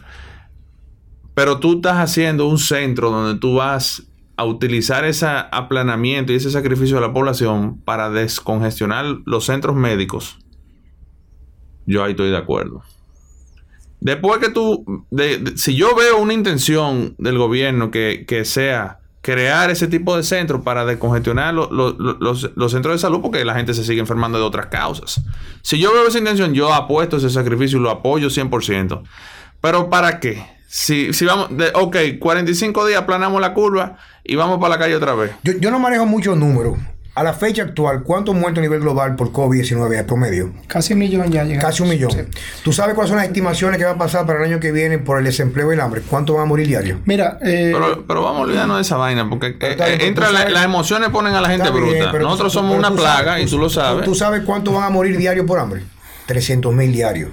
S3: Pero tú estás haciendo un centro donde tú vas a utilizar ese aplanamiento y ese sacrificio de la población para descongestionar los centros médicos. Yo ahí estoy de acuerdo. Después que tú, si yo veo una intención del gobierno que, que sea crear ese tipo de centros para descongestionar los, centros de salud porque la gente se sigue enfermando de otras causas. Si yo veo esa intención, yo apuesto ese sacrificio y lo apoyo 100%. Pero ¿para qué? Si, si vamos, de, ok, 45 días planamos la curva y vamos para la calle otra vez.
S1: Yo, yo no manejo muchos números. A la fecha actual, ¿cuántos muertos a nivel global por COVID-19 hay promedio?
S2: Casi un millón ya llega.
S1: Casi un millón. ¿Tú sabes cuáles son las estimaciones que van a pasar para el año que viene por el desempleo y el hambre? ¿Cuánto van a morir diario?
S2: Mira,
S3: eh, pero, pero, vamos a olvidarnos de esa vaina, porque eh, entra las emociones ponen a la gente bruta. Nosotros somos una plaga y tú lo sabes.
S1: ¿Tú sabes cuánto van a morir diario por hambre? 300 mil diarios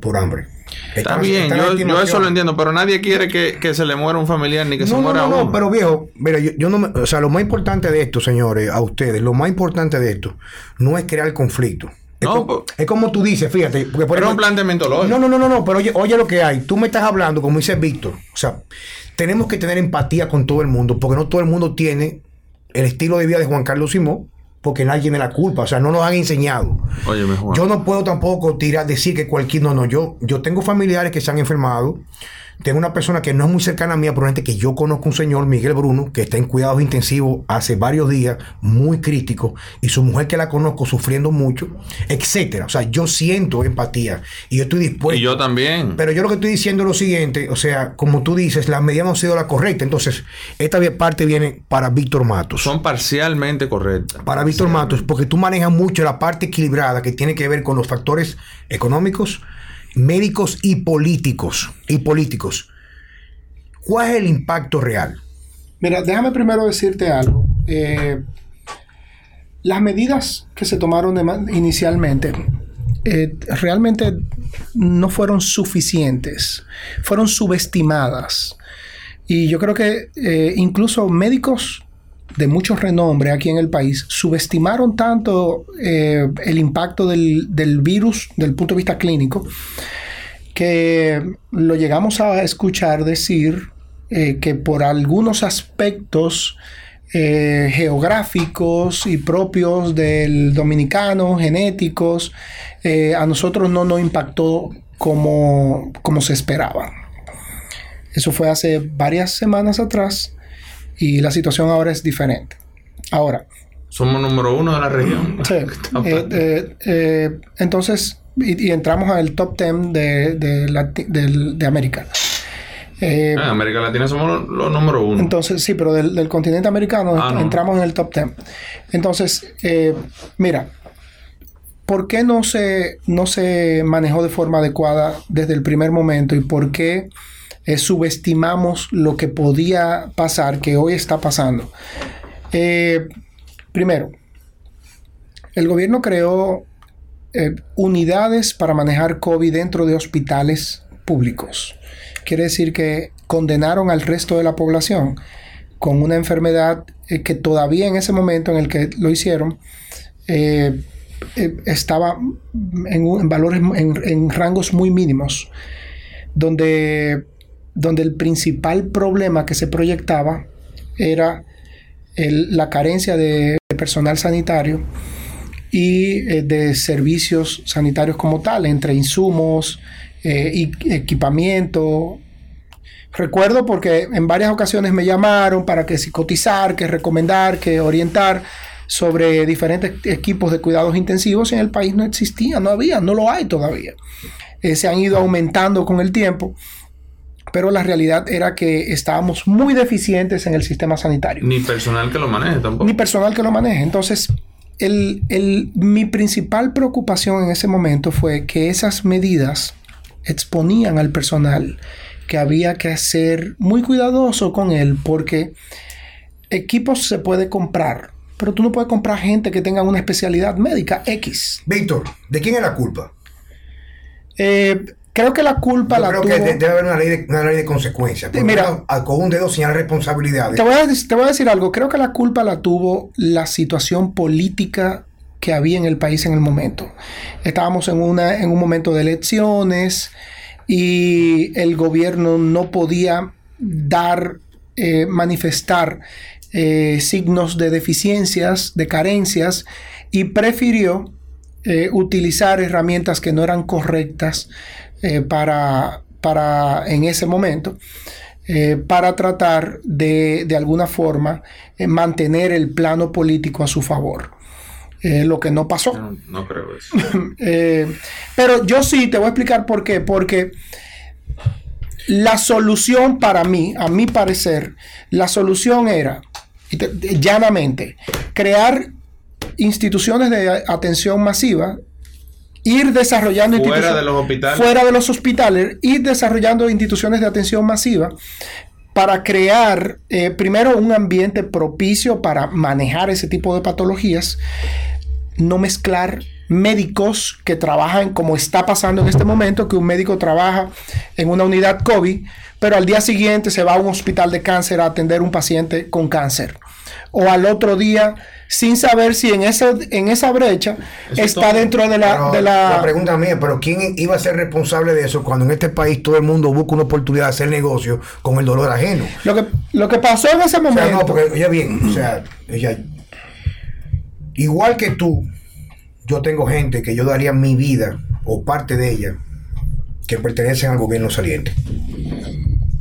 S1: por hambre.
S3: Está, bien, yo, eso lo entiendo, pero nadie quiere que, se le muera un familiar ni que se muera
S1: no,
S3: no,
S1: No, pero viejo, mira, yo, no o sea, lo más importante de esto, señores, a ustedes, lo más importante de esto no es crear conflicto. Es, no, como, pues, es como tú dices, fíjate. Porque
S3: por pero un planteamiento lógico.
S1: No, no, no, no, no, pero oye, oye lo que hay. Tú me estás hablando, como dice Víctor. O sea, tenemos que tener empatía con todo el mundo, porque no todo el mundo tiene el estilo de vida de Juan Carlos Simón porque nadie tiene la culpa, o sea, no nos han enseñado.
S3: Oye, mejor.
S1: Yo no puedo tampoco tirar, decir que cualquier, no, no, yo, yo tengo familiares que se han enfermado, tengo una persona que no es muy cercana a mí, probablemente que yo conozco un señor, Miguel Bruno, que está en cuidados intensivos hace varios días, muy crítico, y su mujer que la conozco sufriendo mucho, etcétera. O sea, yo siento empatía y yo estoy dispuesto.
S3: Y yo también.
S1: Pero yo lo que estoy diciendo es lo siguiente, o sea, como tú dices, las medidas no han sido la correcta. Entonces, esta parte viene para Víctor Matos.
S3: Son parcialmente correctas.
S1: Para Víctor Matos, porque tú manejas mucho la parte equilibrada que tiene que ver con los factores económicos, médicos y políticos. Y políticos. ¿Cuál es el impacto real?
S2: Mira, déjame primero decirte algo. Eh, las medidas que se tomaron inicialmente eh, realmente no fueron suficientes, fueron subestimadas. Y yo creo que eh, incluso médicos de mucho renombre aquí en el país subestimaron tanto eh, el impacto del, virus desde el punto de vista clínico que lo llegamos a escuchar decir eh, que por algunos aspectos eh, geográficos y propios del dominicano, genéticos, a nosotros no nos impactó como, como se esperaba. Eso fue hace varias semanas atrás y la situación ahora es diferente. Ahora.
S3: Somos número uno de la región.
S2: Sí. Eh, eh, eh, entonces, y, entramos al top 10 de, de, de, América.
S3: Ah, América Latina somos los, número uno.
S2: Entonces, sí, pero del, continente americano ah, entramos en el top 10. Entonces, mira, ¿por qué no se, no se manejó de forma adecuada desde el primer momento y por qué subestimamos lo que podía pasar, que hoy está pasando. Eh, primero, el gobierno creó eh, unidades para manejar COVID dentro de hospitales públicos. Quiere decir que condenaron al resto de la población con una enfermedad eh, que todavía en ese momento en el que lo hicieron estaba en, valores, en rangos muy mínimos, donde donde el principal problema que se proyectaba era la carencia de personal sanitario y eh, de servicios sanitarios como tal, entre insumos eh, y equipamiento. Recuerdo porque en varias ocasiones me llamaron para que si cotizar, que recomendar, que orientar sobre diferentes equipos de cuidados intensivos en el país no existía, no había, no lo hay todavía. Eh, se han ido aumentando con el tiempo pero la realidad era que estábamos muy deficientes en el sistema sanitario.
S3: Ni personal que lo maneje tampoco.
S2: Ni personal que lo maneje. Entonces, mi principal preocupación en ese momento fue que esas medidas exponían al personal que había que ser muy cuidadoso con él porque equipos se puede comprar, pero tú no puedes comprar gente que tenga una especialidad médica X.
S1: Víctor, ¿de quién es la culpa?
S2: Eh, creo que la culpa
S1: Yo
S2: la
S1: creo
S2: tuvo...
S1: que de- debe haber una ley de, una ley de consecuencias. Por
S2: Mira.
S1: menos, a- con un dedo señalar responsabilidades.
S2: Te voy, a, te voy a decir algo. Creo que la culpa la tuvo la situación política que había en el país en el momento. Estábamos en, una, en un momento de elecciones y el gobierno no podía dar, eh, manifestar eh, signos de deficiencias, de carencias, y prefirió eh, utilizar herramientas que no eran correctas eh, para, para en ese momento eh, para tratar de, de alguna forma, eh, mantener el plano político a su favor. Eh, lo que no pasó.
S3: No, no creo eso.
S2: Pero yo sí te voy a explicar por qué. Porque la solución para mí, a mi parecer, la solución era, llanamente, crear instituciones de atención masiva, ir desarrollando
S3: Fuera
S2: instituciones
S3: de los hospitales.
S2: fuera de los hospitales, ir desarrollando instituciones de atención masiva para crear eh, primero un ambiente propicio para manejar ese tipo de patologías, no mezclar médicos que trabajan como está pasando en este momento, que un médico trabaja en una unidad COVID, pero al día siguiente se va a un hospital de cáncer a atender un paciente con cáncer. O al otro día, sin saber si en esa, en esa brecha
S3: Eso
S2: está
S3: todo.
S2: dentro de la...
S1: Pero
S2: de la-
S1: la pregunta mía, pero ¿quién iba a ser responsable de eso cuando en este país todo el mundo busca una oportunidad de hacer negocio con el dolor ajeno?
S2: lo, que, lo que pasó en ese
S1: O sea,
S2: momento...
S1: no, porque, oye bien, o sea, ella- igual que tú, yo tengo gente que yo daría mi vida o parte de ella que pertenecen al gobierno saliente.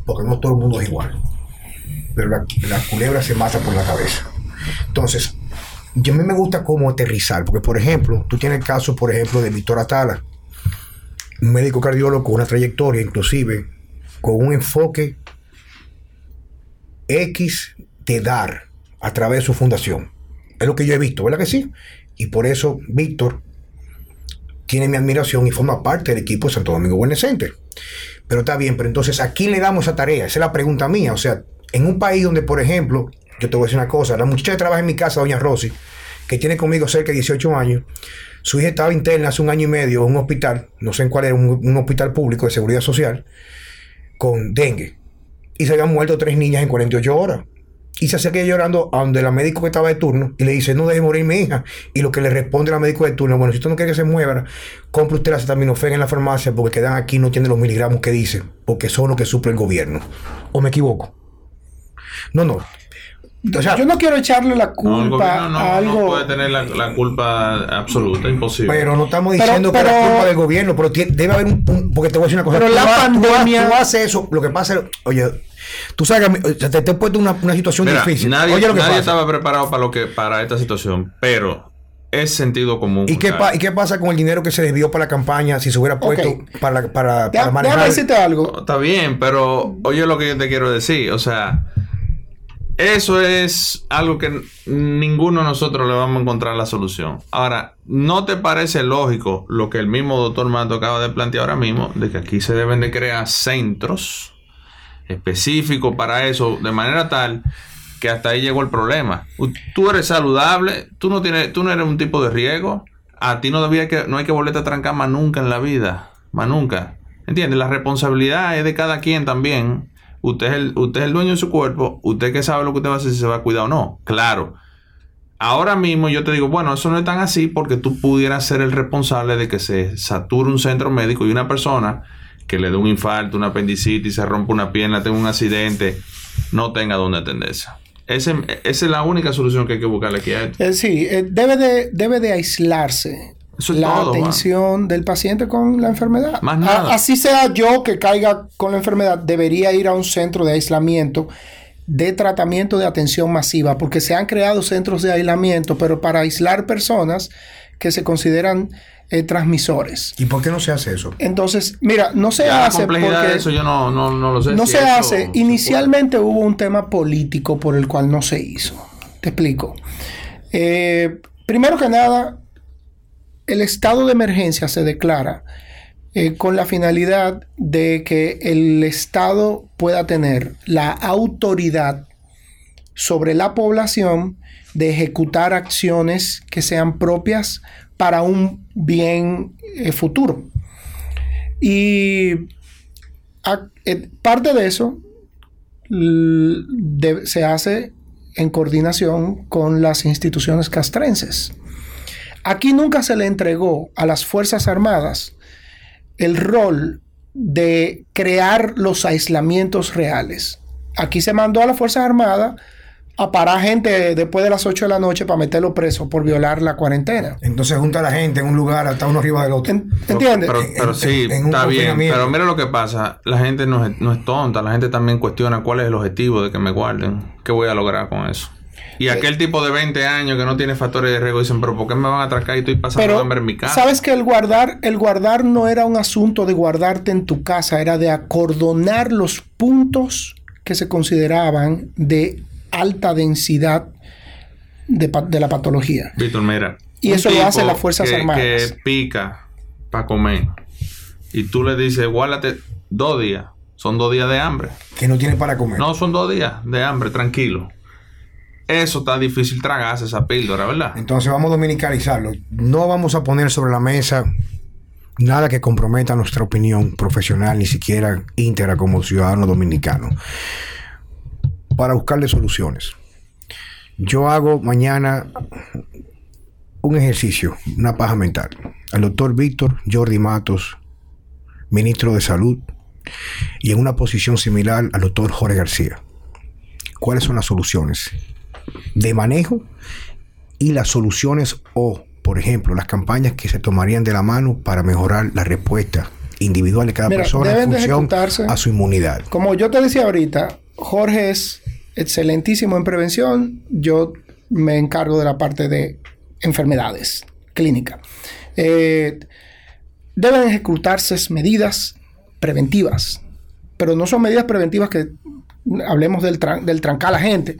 S1: Porque no todo el mundo es igual. Pero la, culebra se mata por la cabeza. Entonces, yo a mí me gusta cómo aterrizar, porque por ejemplo, tú tienes el caso, por ejemplo, de Víctor Atala, un médico cardiólogo con una trayectoria, inclusive, con un enfoque X de dar a través de su fundación. Es lo que yo he visto, ¿verdad que sí? Y por eso Víctor tiene mi admiración y forma parte del equipo de Santo Domingo Wellness Center. Pero está bien, pero entonces, ¿a quién le damos esa tarea? Esa es la pregunta mía. O sea, en un país donde, por ejemplo, yo te voy a decir una cosa, la muchacha que trabaja en mi casa, doña Rosy, que tiene conmigo cerca de 18 años, su hija estaba interna hace un año y medio en un hospital, no sé en cuál era, un, hospital público de seguridad social, con dengue. Y se habían muerto tres niñas en 48 horas. Y se acerca llorando a donde la médico que estaba de turno y le dice, no deje morir mi hija. Y lo que le responde la médico de turno, bueno, si usted no quiere que se mueva, compre usted la acetaminofén en la farmacia porque quedan aquí no tiene los miligramos que dice, porque son los que suple el gobierno. ¿O me equivoco? No, no. O sea,
S2: yo no quiero echarle la
S3: No, el
S2: culpa
S3: gobierno no,
S2: a
S3: no
S2: algo...
S3: puede tener la, la culpa absoluta, imposible.
S1: pero no estamos
S2: Pero-
S1: diciendo que
S2: pero-
S1: es la culpa del gobierno, pero debe haber un, un- porque te voy a decir una cosa.
S2: Pero
S1: Tú
S2: la
S1: ha- tú
S2: pandemia-
S1: Tú, haces eso, lo que pasa es, oye, tú sabes que te, te he puesto una, una situación
S3: Mira,
S1: difícil.
S3: nadie,
S1: oye lo que
S3: nadie
S1: pasa.
S3: estaba preparado para lo que para esta situación, pero es sentido común.
S1: ¿Y qué,
S3: Julio.
S1: pa- ¿Y qué pasa con el dinero que se desvió para la campaña si se hubiera puesto para, para, para manejar?
S2: déjame decirte algo.
S3: Está bien, pero oye lo que yo te quiero decir. O sea, eso es algo que ninguno de nosotros le vamos a encontrar la solución. Ahora, ¿no te parece lógico lo que el mismo doctor Mato acaba de plantear ahora mismo? De que aquí se deben de crear centros específicos para eso, de manera tal que hasta ahí llegó el problema. Tú eres saludable, tú no tienes, tú no eres un tipo de riesgo. A ti no debía que, no hay que volverte a trancar más nunca en la vida, más nunca. ¿Entiendes? La responsabilidad es de cada quien también. Usted es, el, usted es el dueño de su cuerpo, usted que sabe lo que usted va a hacer, si se va a cuidar o no. Claro. Ahora mismo yo te digo, bueno, eso no es tan así porque tú pudieras ser el responsable de que se sature un centro médico y una persona que le dé un infarto, una apendicitis, se rompa una pierna, tenga un accidente, no tenga dónde atenderse. Ese- esa es la única solución que hay que buscarle aquí a esto.
S2: Eh, sí, eh, debe, de, debe de aislarse
S3: Eso es
S2: la
S3: todo,
S2: atención del paciente con la enfermedad.
S3: Más nada.
S2: A- así sea yo que caiga con la enfermedad, debería ir a un centro de aislamiento de tratamiento de atención masiva, porque se han creado centros de aislamiento, pero para aislar personas que se consideran eh, transmisores.
S1: ¿Y por qué no se hace eso?
S2: Entonces, mira, no se
S3: Ya la
S2: hace
S3: complejidad
S2: porque...
S3: de eso yo no, no, no lo sé.
S2: No
S3: si
S2: se hace.
S3: se
S2: Inicialmente hubo un tema político por el cual no se hizo. Te explico. Eh, primero que nada, el estado de emergencia se declara eh, con la finalidad de que el Estado pueda tener la autoridad sobre la población de ejecutar acciones que sean propias para un bien eh, futuro. Y eh, parte de eso se hace en coordinación con las instituciones castrenses. Aquí nunca se le entregó a las Fuerzas Armadas el rol de crear los aislamientos reales. Aquí se mandó a las Fuerzas Armadas a parar gente después de las 8 de la noche para meterlo preso por violar la cuarentena.
S1: Entonces junta a la gente en un lugar hasta uno arriba del otro.
S2: ¿Entiendes?
S3: Pero, sí, está bien. Pero mira lo que pasa. La gente no es, no es tonta. La gente también cuestiona cuál es el objetivo de que me guarden. ¿Qué voy a lograr con eso? Y aquel tipo de 20 años que no tiene factores de riesgo dicen, pero ¿por qué me van a atracar y estoy pasando hambre en mi casa?
S2: Sabes que el guardar, el guardar no era un asunto de guardarte en tu casa, era de acordonar los puntos que se consideraban de alta densidad de, la patología.
S3: Víctor, mira.
S2: Y eso lo hacen las Fuerzas Armadas.
S3: Que pica para comer. Y tú le dices, guárdate dos días. Son dos días de hambre.
S1: Que no tiene para comer.
S3: No, son dos días de hambre, tranquilo. Eso está difícil tragarse esa píldora, ¿verdad?
S1: Entonces vamos a dominicalizarlo. No vamos a poner sobre la mesa nada que comprometa nuestra opinión profesional, ni siquiera íntegra como ciudadano dominicano para buscarle soluciones. Yo hago mañana un ejercicio, una paja mental, al doctor Víctor Jordi Matos, ministro de Salud, y en una posición similar al doctor Jorge García. ¿Cuáles son las soluciones de manejo y las soluciones o, por ejemplo, las campañas que se tomarían de la mano para mejorar la respuesta individual de cada persona en función a su inmunidad?
S2: Como yo te decía ahorita, Jorge es excelentísimo en prevención. Yo me encargo de la parte de enfermedades clínica. Eh, deben ejecutarse medidas preventivas, pero no son medidas preventivas que hablemos del, del trancar a la gente.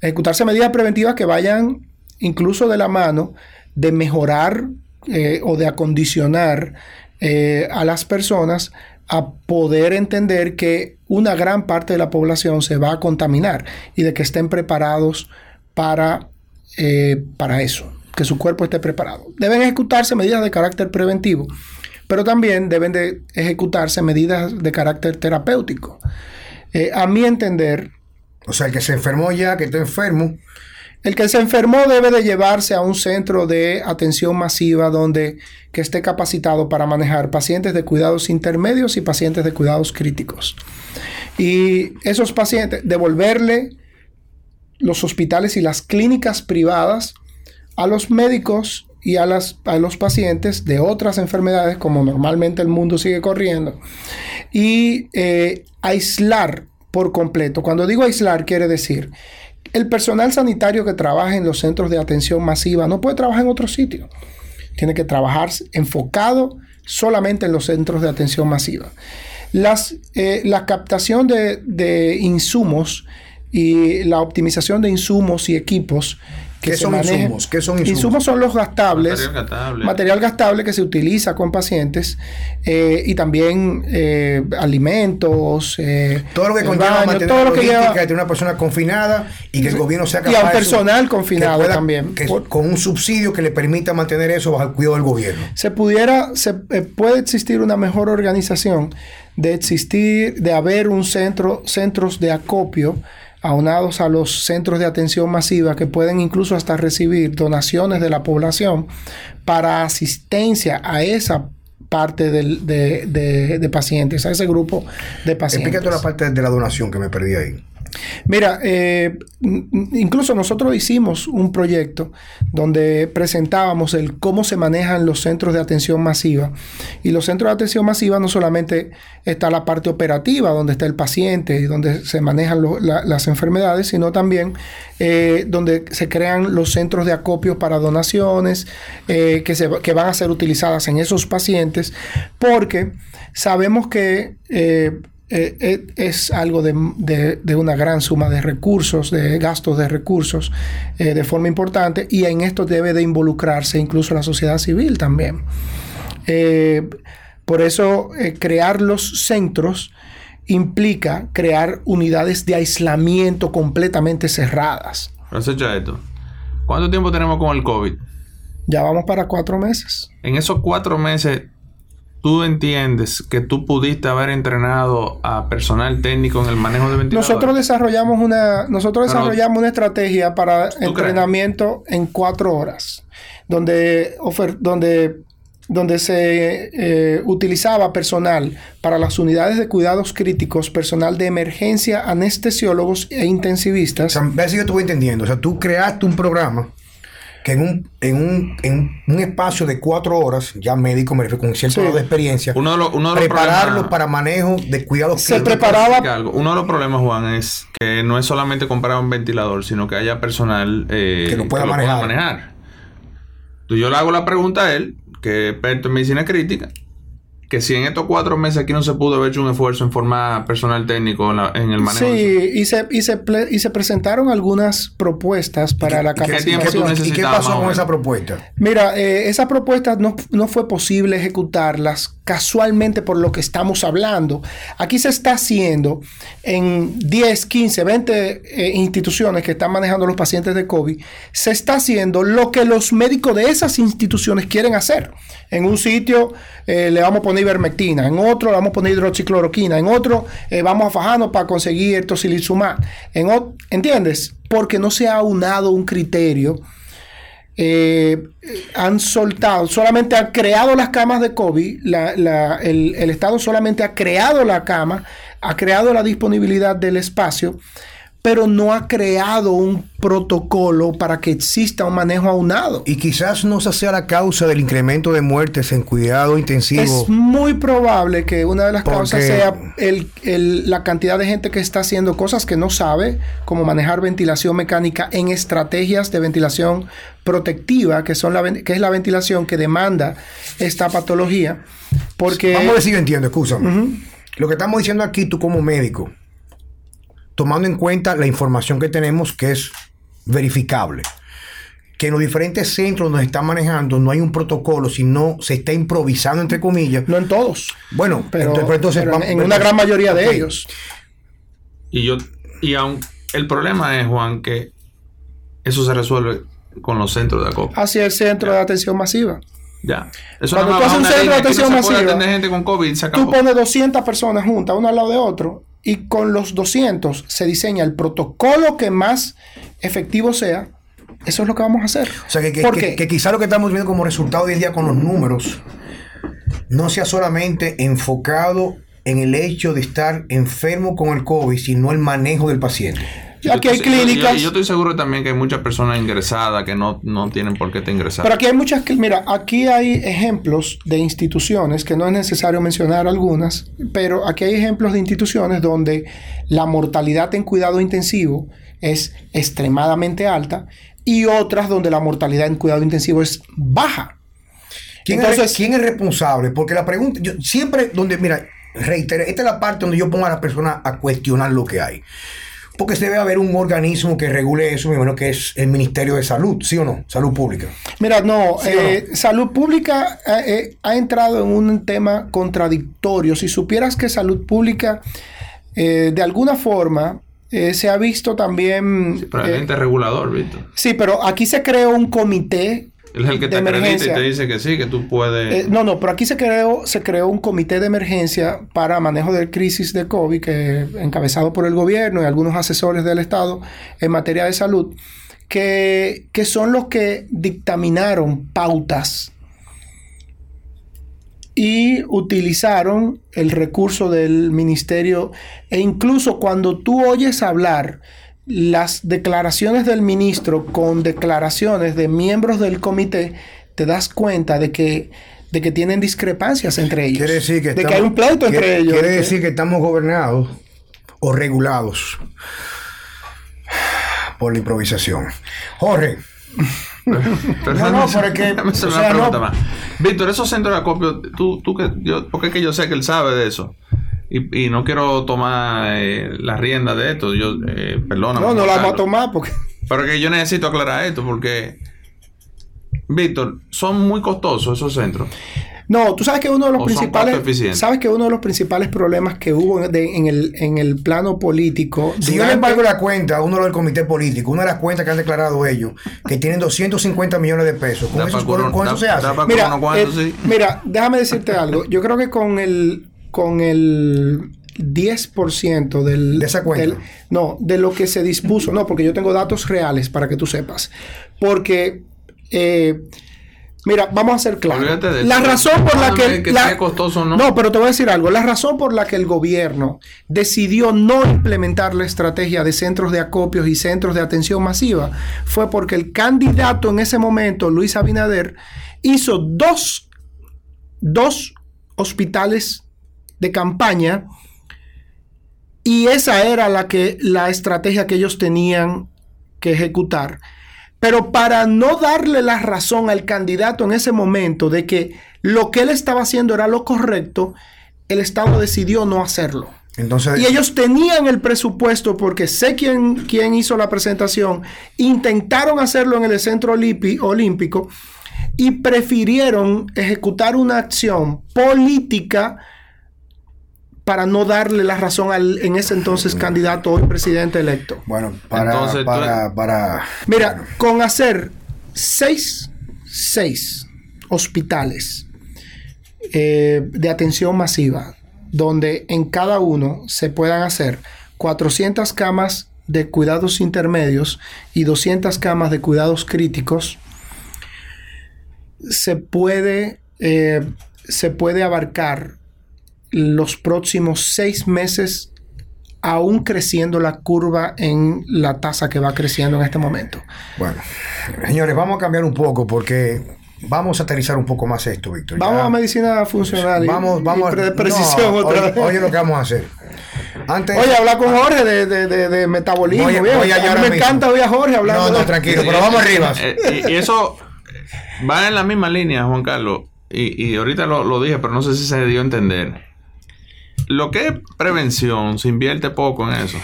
S2: Ejecutarse medidas preventivas que vayan incluso de la mano de mejorar eh, o de acondicionar eh, a las personas a poder entender que una gran parte de la población se va a contaminar y de que estén preparados para, eh, para eso, que su cuerpo esté preparado. Deben ejecutarse medidas de carácter preventivo, pero también deben de ejecutarse medidas de carácter terapéutico. A mi entender...
S1: O sea, el que se enfermó ya, que está enfermo,
S2: el que se enfermó debe de llevarse a un centro de atención masiva donde que esté capacitado para manejar pacientes de cuidados intermedios y pacientes de cuidados críticos. Y esos pacientes, devolverle los hospitales y las clínicas privadas a los médicos y a, las, a los pacientes de otras enfermedades, como normalmente el mundo sigue corriendo, y eh, aislar por completo. Cuando digo aislar, quiere decir el personal sanitario que trabaja en los centros de atención masiva no puede trabajar en otro sitio. Tiene que trabajar enfocado solamente en los centros de atención masiva. Las, eh, la captación de, de insumos y la optimización de insumos y equipos
S1: ¿Qué son insumos? ¿Qué son
S2: insumos? Insumos son los gastables. Material gastable. que se utiliza con pacientes eh, y también eh, alimentos.
S1: Eh, todo lo que conlleva mantener todo lo que lleva, de una persona confinada y que el gobierno sea capaz
S2: Y a un personal confinado también.
S1: con un subsidio que le permita mantener eso bajo el cuidado del gobierno.
S2: Se pudiera, se puede existir una mejor organización de existir, de haber un centro, centros de acopio aunados a los centros de atención masiva que pueden incluso hasta recibir donaciones de la población para asistencia a esa parte de, pacientes, a ese grupo de pacientes.
S1: Explícate la parte de la donación que me perdí ahí.
S2: Mira, eh, incluso nosotros hicimos un proyecto donde presentábamos el cómo se manejan los centros de atención masiva. Y los centros de atención masiva no solamente está la parte operativa, donde está el paciente y donde se manejan las enfermedades, sino también eh, donde se crean los centros de acopio para donaciones eh, que, se, que van a ser utilizadas en esos pacientes, porque sabemos que eh, eh, es algo de, una gran suma de recursos, de gastos de recursos eh, de forma importante y en esto debe de involucrarse incluso la sociedad civil también. por eso crear los centros implica crear unidades de aislamiento completamente cerradas.
S3: Esto. ¿Cuánto tiempo tenemos con el COVID?
S2: Ya vamos para cuatro meses.
S3: En esos cuatro meses, ¿tú entiendes que tú pudiste haber entrenado a personal técnico en el manejo de ventiladores?
S2: Nosotros desarrollamos una, nosotros desarrollamos una estrategia para
S3: crees?
S2: entrenamiento en cuatro horas, donde, ofer- donde, donde se eh, utilizaba personal para las unidades de cuidados críticos, personal de emergencia, anestesiólogos e
S1: O
S2: intensivistas.
S1: sea, ves si yo te voy entendiendo. O sea, tú creaste un programa que en un, en un, en un espacio de cuatro horas, ya médico, me refiero con cierto
S2: Sí.
S1: de experiencia,
S3: Uno de los, uno de los
S1: prepararlo
S3: problemas-
S1: para manejo de cuidados
S2: Se preparaba
S3: algo. Uno de los problemas, Juan, es que no es solamente comprar un ventilador, sino que haya personal eh,
S1: Que lo pueda manejar.
S3: manejar. Entonces yo le hago la pregunta a él, que es experto en medicina crítica, que si en estos cuatro meses aquí no se pudo haber hecho un esfuerzo en formar personal técnico en, la- en el manejo. de
S2: Sí, y se, y, se ple- y se presentaron algunas propuestas para la
S1: ¿Y qué-
S3: tiempo tú
S2: capacitación.
S1: ¿Y qué pasó con esa propuesta?
S2: Mira, eh, esa propuesta no, no fue posible ejecutarlas casualmente por lo que estamos hablando. Aquí se está haciendo en 10, 15, 20 eh, instituciones que están manejando los pacientes de COVID, se está haciendo lo que los médicos de esas instituciones quieren hacer. En un sitio eh, le vamos a poner ivermectina, en otro le vamos a poner hidroxicloroquina, en otro eh, vamos a fajarnos para conseguir tocilizumab. En ¿Entiendes? Porque no se ha aunado un criterio eh, han soltado, solamente han creado las camas de COVID, el Estado solamente ha creado la cama, ha creado la disponibilidad del espacio, pero no ha creado un protocolo para que exista un manejo aunado.
S1: Y quizás no esa sea la causa del incremento de muertes en cuidado intensivo.
S2: Es muy probable que una de las
S1: Porque-
S2: causas sea el- el- la cantidad de gente que está haciendo cosas que no sabe, como manejar ventilación mecánica en estrategias de ventilación protectiva, que, son la, que es la ventilación que demanda esta patología. Porque
S1: Vamos a yo entiendo, escúchame. Lo que estamos diciendo aquí, tú como médico, tomando en cuenta la información que tenemos que es verificable, que en los diferentes centros donde se está manejando no hay un protocolo, sino se está improvisando, entre comillas.
S2: no en todos,
S1: Bueno,
S2: pero,
S1: entonces, entonces,
S2: pero en- una gran mayoría de ellos.
S3: Y yo, y aun, el problema es, Juan, que eso se resuelve con los centros de acopio.
S2: Hacia el centro de atención masiva.
S3: Ya. Eso
S2: Cuando
S3: no
S2: tú haces un centro de atención
S3: no
S2: masiva,
S3: gente con COVID, se
S2: Tú pones 200 personas juntas, uno al lado de otro, y con los 200 se diseña el protocolo que más efectivo sea. Eso es lo que vamos a hacer.
S1: O sea, que, que, quizá lo que estamos viendo como resultado hoy en día con los números no sea solamente enfocado en el hecho de estar enfermo con el COVID, sino el manejo del paciente.
S3: Yo
S2: Aquí hay
S3: estoy-
S2: clínicas.
S3: Yo, yo estoy seguro también que hay muchas personas ingresadas que no, no tienen por qué estar ingresadas.
S2: Pero aquí hay muchas que, mira, aquí hay ejemplos de instituciones, que no es necesario mencionar algunas, pero aquí hay ejemplos de instituciones donde la mortalidad en cuidado intensivo es extremadamente alta y otras donde la mortalidad en cuidado intensivo es baja.
S1: ¿Quién,
S2: Entonces-
S1: es, ¿Quién es responsable? Porque la pregunta, yo siempre donde, mira, reitero, esta es la parte donde yo pongo a las personas a cuestionar lo que hay. Porque se debe haber un organismo que regule eso, me imagino que es el Ministerio de Salud, ¿sí o no? Salud Pública.
S2: Mira, no,
S1: ¿Sí
S2: eh, salud pública eh, eh, ha entrado en un tema contradictorio. Si supieras que salud pública, eh, de alguna forma, eh, se ha visto también...
S3: Pero el
S2: eh,
S3: ente regulador, Víctor.
S2: sí, pero aquí se creó un comité.
S3: Él es el que te acredita y te dice que sí, que tú puedes.
S2: Eh, no, no, pero aquí se creó, se creó un comité de emergencia para manejo de crisis de COVID, que encabezado por el gobierno y algunos asesores del Estado en materia de salud, que, que son los que dictaminaron pautas y utilizaron el recurso del ministerio e incluso cuando tú oyes hablar las declaraciones del ministro con declaraciones de miembros del comité, te das cuenta de que, de que tienen discrepancias entre ellos.
S1: Quiere decir que,
S2: de que hay un pleito entre
S1: quiere-
S2: ellos.
S1: Quiere
S2: de que-
S1: decir que estamos gobernados o regulados por la improvisación. Jorge,
S3: Pero
S1: No, no,
S3: hacer-
S1: pero es que,
S3: déjame hacer
S1: o
S3: una
S1: sea,
S3: pregunta
S1: no-
S3: más. Víctor, esos centros de acopio, tú, tú que, yo, porque es que yo sé que él sabe de eso. Y, y no quiero tomar eh, la rienda de esto. Yo, eh, perdóname.
S2: no, no la
S3: Juan
S2: vamos a tomar porque...
S3: Pero que yo necesito aclarar esto porque, Víctor, son muy costosos esos centros.
S2: No, tú sabes que uno de los
S3: ¿O son
S2: principales. Sabes que uno de los principales problemas que hubo en, de- en el, en el plano político.
S1: Si yo le embargo la cuenta, uno del comité político, una de las cuentas que han declarado ellos, que tienen 250 millones de pesos, con
S3: Da
S1: eso,
S3: pa'
S1: con, eso se hace.
S2: Mira, eh,
S3: sí.
S2: mira, déjame decirte algo. Yo creo que con el con el 10% del,
S1: De esa cuenta.
S2: del- no, de lo que se dispuso, no, porque yo tengo datos reales para que tú sepas. Porque eh, mira, vamos a ser claros. La
S3: eso.
S2: razón por la que,
S3: que
S2: la-
S3: sea costoso o no.
S2: No, pero te voy a decir algo. La razón por la que el gobierno decidió no implementar la estrategia de centros de acopios y centros de atención masiva fue porque el candidato en ese momento, Luis Abinader, hizo dos, dos hospitales de campaña y esa era la que la estrategia que ellos tenían que ejecutar. Pero para no darle la razón al candidato en ese momento de que lo que él estaba haciendo era lo correcto, el Estado decidió no hacerlo.
S1: Entonces,
S2: Y ellos tenían el presupuesto porque sé quién, quién hizo la presentación, intentaron hacerlo en el centro Olímpi- olímpico y prefirieron ejecutar una acción política para no darle la razón al en ese entonces candidato hoy presidente electo.
S1: bueno, para,
S3: Entonces, tú-
S1: para, para,
S2: Mira, con hacer seis, seis hospitales eh, de atención masiva, donde en cada uno se puedan hacer 400 camas de cuidados intermedios y 200 camas de cuidados críticos, se puede, eh, se puede abarcar los próximos seis meses aún creciendo la curva en la tasa que va creciendo en este momento.
S1: bueno, señores, vamos a cambiar un poco porque vamos a aterrizar un poco más esto, Víctor.
S2: Vamos
S1: Ya-
S2: a medicina funcional y,
S1: Vamos, vamos
S2: y pre-
S1: no,
S2: precisión otra
S1: oye,
S2: vez.
S1: oye lo que vamos a hacer. Antes,
S2: Oye, habla con Jorge de, de, de, de metabolismo.
S1: Voy-
S2: viejo.
S1: voy allá
S2: a mí
S1: ahora
S2: me
S1: mismo.
S2: encanta oír a Jorge hablando.
S1: No, no, tranquilo, pero vamos arriba.
S3: Eh, y, y eso va en la misma línea, Juan Carlos. Y, y ahorita lo, lo dije, pero no sé si se dio a entender. Lo que es prevención, se invierte poco en eso.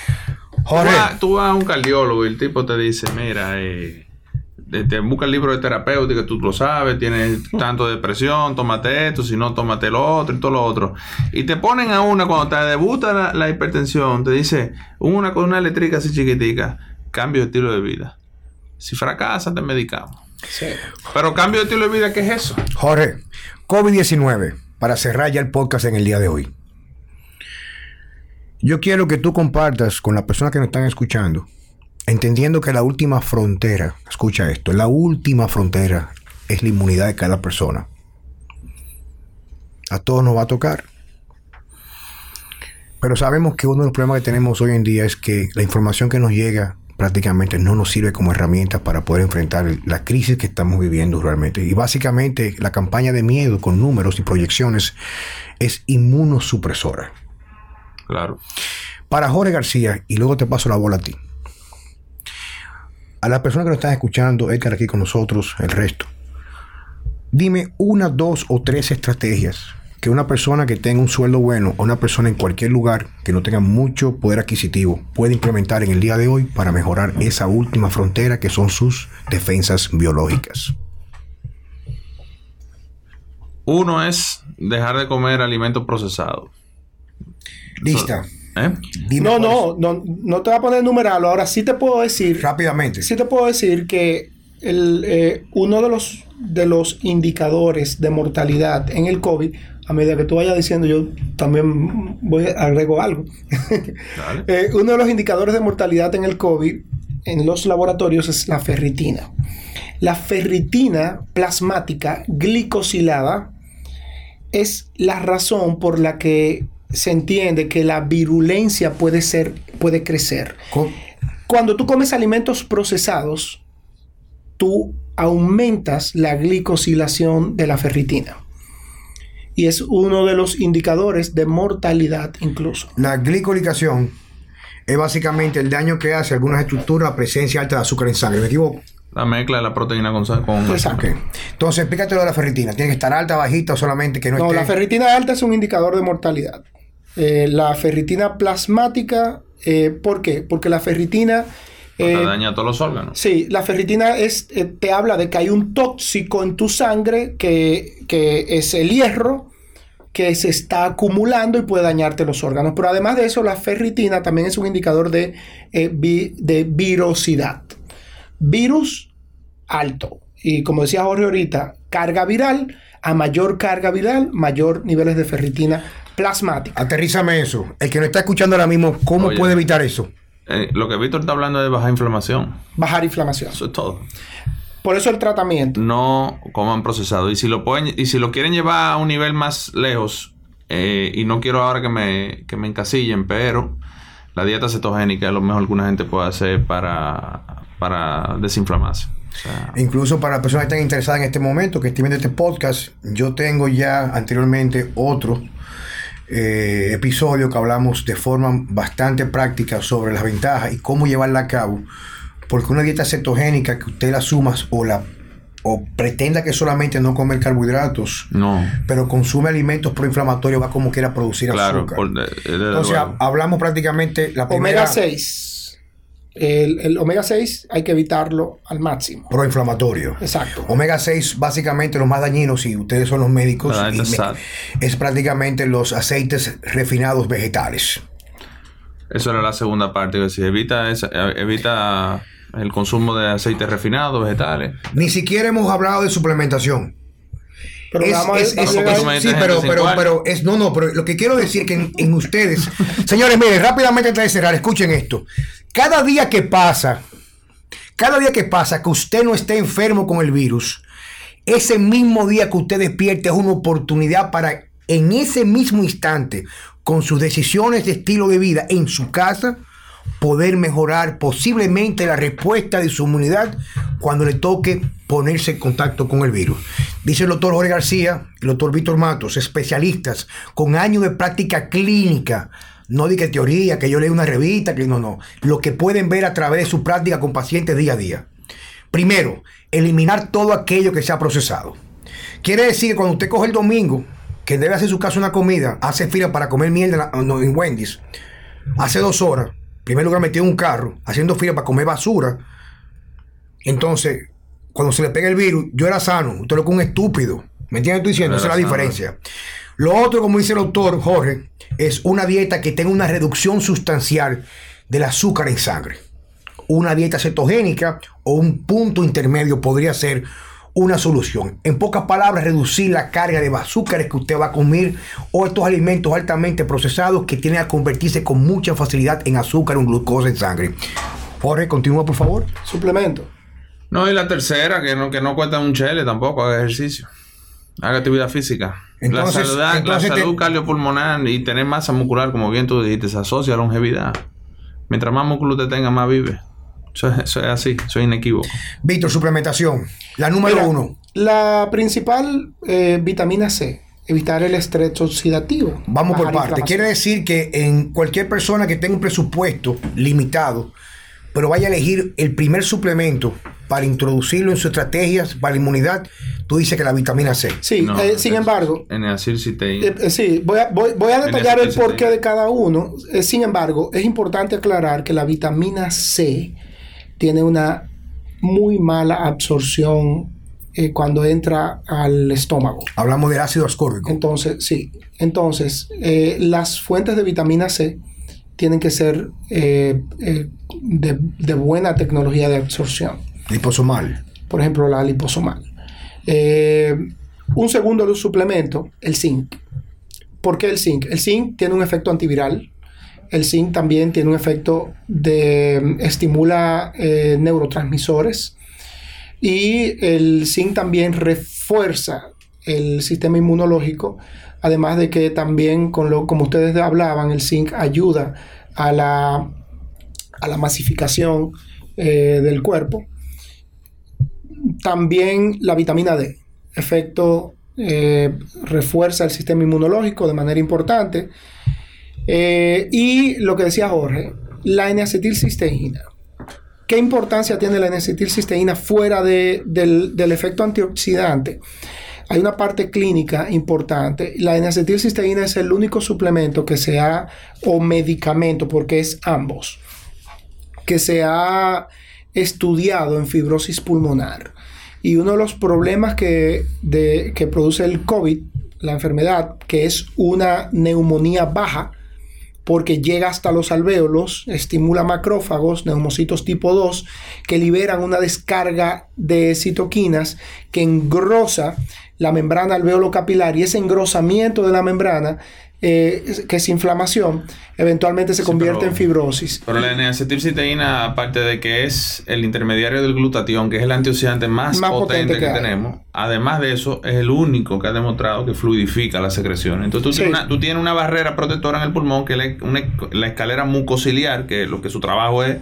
S1: Jorge,
S3: Tú vas, tú vas a un cardiólogo y el tipo te dice, mira, eh, te, busca el libro de terapéutica, tú lo sabes, tienes tanto de depresión, tómate esto, si no, tómate lo otro y todo lo otro. Y te ponen a una, cuando te debuta la, la hipertensión, te dice, una con una eléctrica así chiquitica, cambio de estilo de vida. Si fracasa, te medicamos.
S2: Sí.
S3: Pero cambio de estilo de vida, ¿qué es eso?
S1: Jorge, COVID-19, para cerrar ya el podcast en el día de hoy. Yo quiero que tú compartas con las personas que nos están escuchando, entendiendo que la última frontera, escucha esto, la última frontera es la inmunidad de cada persona. A todos nos va a tocar. Pero sabemos que uno de los problemas que tenemos hoy en día es que la información que nos llega prácticamente no nos sirve como herramienta para poder enfrentar la crisis que estamos viviendo realmente. Y básicamente la campaña de miedo con números y proyecciones es inmunosupresora.
S3: Claro.
S1: Para Jorge García, y luego te paso la bola a ti. A las personas que nos están escuchando, Edgar aquí con nosotros, el resto. Dime una, dos o tres estrategias que una persona que tenga un sueldo bueno o una persona en cualquier lugar que no tenga mucho poder adquisitivo puede implementar en el día de hoy para mejorar esa última frontera que son sus defensas biológicas.
S3: Uno es dejar de comer alimentos procesados.
S1: Lista.
S3: ¿Eh?
S2: No, no, no, no te voy a poner numerarlo. Ahora sí te puedo decir,
S1: Rápidamente.
S2: sí te puedo decir que el, eh, uno de los, de los indicadores de mortalidad en el COVID, a medida que tú vayas diciendo, yo también voy agrego algo.
S3: Dale.
S2: Eh, uno de los indicadores de mortalidad en el COVID en los laboratorios es la ferritina. La ferritina plasmática glicosilada es la razón por la que se entiende que la virulencia puede ser puede crecer. Cuando tú comes alimentos procesados, tú aumentas la glicosilación de la ferritina. Y es uno de los indicadores de mortalidad incluso.
S1: La glicolicación es básicamente el daño que hace a algunas estructuras la presencia alta de azúcar en sangre. ¿Me equivoco?
S3: La mezcla de la proteína con... sa- con
S2: Exacto.
S1: Ok. Entonces, explícate lo de la ferritina. ¿Tiene que estar alta, bajita o solamente que no,
S2: No,
S1: esté?
S2: la ferritina alta es un indicador de mortalidad. Eh, la ferritina plasmática, eh, ¿por qué? Porque la ferritina
S3: Te
S2: Eh,
S3: daña todos los órganos.
S2: Sí, la ferritina es, te habla de que hay un tóxico en tu sangre que, que es el hierro que se está acumulando y puede dañarte los órganos. Pero además de eso, la ferritina también es un indicador de, eh, vi- de virosidad. Virus alto. Y como decía Jorge ahorita, carga viral, a mayor carga viral, mayor niveles de ferritina plasmática.
S1: Aterrízame eso. El que no está escuchando ahora mismo, ¿cómo
S3: Oye.
S1: puede evitar eso?
S3: Eh, lo que Víctor está hablando es de bajar inflamación.
S2: Bajar inflamación.
S3: Eso es todo.
S2: Por eso el tratamiento.
S3: No coman procesado. Y si lo pueden, y si lo quieren llevar a un nivel más lejos, eh, y no quiero ahora que me, que me encasillen, pero la dieta cetogénica es lo mejor que una gente puede hacer para, para desinflamarse. O sea,
S1: Incluso para las personas que están interesadas en este momento, que estén viendo este podcast, yo tengo ya anteriormente otro eh, episodio que hablamos de forma bastante práctica sobre las ventajas y cómo llevarla a cabo. Porque una dieta cetogénica que usted la suma o la o pretenda que solamente no comer carbohidratos,
S3: no.
S1: pero consume alimentos proinflamatorios, va como quiera producir
S3: Claro,
S1: azúcar.
S3: por- de- de- desde
S1: Entonces, hablamos prácticamente la primera
S2: Omega 6. El, el omega 6 hay que evitarlo al máximo.
S1: proinflamatorio.
S2: Exacto.
S1: Omega 6, básicamente los más dañinos, si ustedes son los médicos, y
S3: es
S1: me-
S3: sal.
S1: es prácticamente los aceites refinados vegetales.
S3: Eso era la segunda parte. que decía, evita, esa- evita el consumo de aceites refinados, vegetales.
S1: Ni siquiera hemos hablado de suplementación.
S2: Pero
S1: Es-
S2: vamos
S1: es- es- sí, pero, pero, es no, no, pero lo que quiero decir que en, en ustedes, señores, miren, rápidamente antes de cerrar, escuchen esto. Cada día que pasa, cada día que pasa que usted no esté enfermo con el virus, ese mismo día que usted despierte es una oportunidad para en ese mismo instante, con sus decisiones de estilo de vida en su casa, poder mejorar posiblemente la respuesta de su inmunidad cuando le toque ponerse en contacto con el virus. Dice el doctor Jorge García, el doctor Víctor Matos, especialistas con años de práctica clínica. No de que teoría, que yo leo una revista, que no, no. Lo que pueden ver a través de su práctica con pacientes día a día. Primero, eliminar todo aquello que se ha procesado. Quiere decir que cuando usted coge el domingo, que debe hacer su casa una comida, hace fila para comer mierda en, la- no, en Wendy's, hace dos horas, en primer lugar metido en un carro, haciendo fila para comer basura. Entonces, cuando se le pega el virus, yo era sano, usted lo que un estúpido. ¿Me entiendes? Estoy diciendo, esa es la
S3: sano.
S1: Lo otro, como dice el doctor Jorge, es una dieta que tenga una reducción sustancial del azúcar en sangre. Una dieta cetogénica o un punto intermedio podría ser una solución. En pocas palabras, reducir la carga de azúcares que usted va a comer o estos alimentos altamente procesados que tienen a convertirse con mucha facilidad en azúcar o en glucosa en sangre. Jorge, continúa por favor.
S2: Suplemento.
S3: No, y la tercera, que no, que no cuesta un chele tampoco, haga ejercicio. Haga actividad física.
S1: Entonces-
S3: la salud, la
S1: entonces te-
S3: salud cardiopulmonar y tener masa muscular, como bien tú dijiste, se asocia a longevidad. Mientras más músculo usted tenga, más vive. Eso, es- eso es así, eso es inequívoco.
S1: Víctor, suplementación. La número
S2: Mira,
S1: uno.
S2: La principal eh, vitamina C. Evitar el estrés oxidativo.
S1: Vamos por parte. Quiere decir que en cualquier persona que tenga un presupuesto limitado, pero vaya a elegir el primer suplemento para introducirlo en sus estrategias para la inmunidad, tú dices que la vitamina C.
S2: Sí,
S3: No,
S2: eh, sin
S3: es-
S2: embargo,
S3: En el.
S2: Eh, eh, sí, voy a, voy, voy a detallar el porqué de cada uno. Eh, sin embargo, es importante aclarar que la vitamina C tiene una muy mala absorción eh, cuando entra al estómago.
S1: Hablamos del ácido ascórbico.
S2: Entonces, sí. Entonces, eh, las fuentes de vitamina C tienen que ser eh, eh, de, de buena tecnología de absorción
S1: Liposomal.
S2: por ejemplo, la liposomal. Eh, un segundo suplemento, el zinc. ¿Por qué el zinc? El zinc tiene un efecto antiviral. El zinc también tiene un efecto de estimula eh, neurotransmisores. Y el zinc también refuerza el sistema inmunológico. Además de que también, con lo, como ustedes hablaban, el zinc ayuda a la, a la masificación eh, del cuerpo también la vitamina D. Efecto eh, refuerza el sistema inmunológico de manera importante. Eh, y lo que decía Jorge, la N-acetilcisteína. ¿Qué importancia tiene la N-acetilcisteína fuera de- del, del efecto antioxidante? Hay una parte clínica importante. La N-acetilcisteína es el único suplemento que se ha, o medicamento, porque es ambos, que se ha estudiado en fibrosis pulmonar. Y uno de los problemas que, que produce el COVID, la enfermedad, que es una neumonía baja, porque llega hasta los alvéolos, estimula macrófagos, neumocitos tipo 2, que liberan una descarga de citoquinas que engrosa la membrana alveolo capilar y ese engrosamiento de la membrana eh, que es inflamación, eventualmente se convierte en fibrosis.
S3: Pero la N-acetilcisteína, aparte de que es el intermediario del glutatión, que es el antioxidante más, potente, que, tenemos, además de eso, es el único que ha demostrado que fluidifica la secreción. Entonces tú, tienes, una, barrera protectora en el pulmón, que es la, escalera mucociliar, que lo que su trabajo es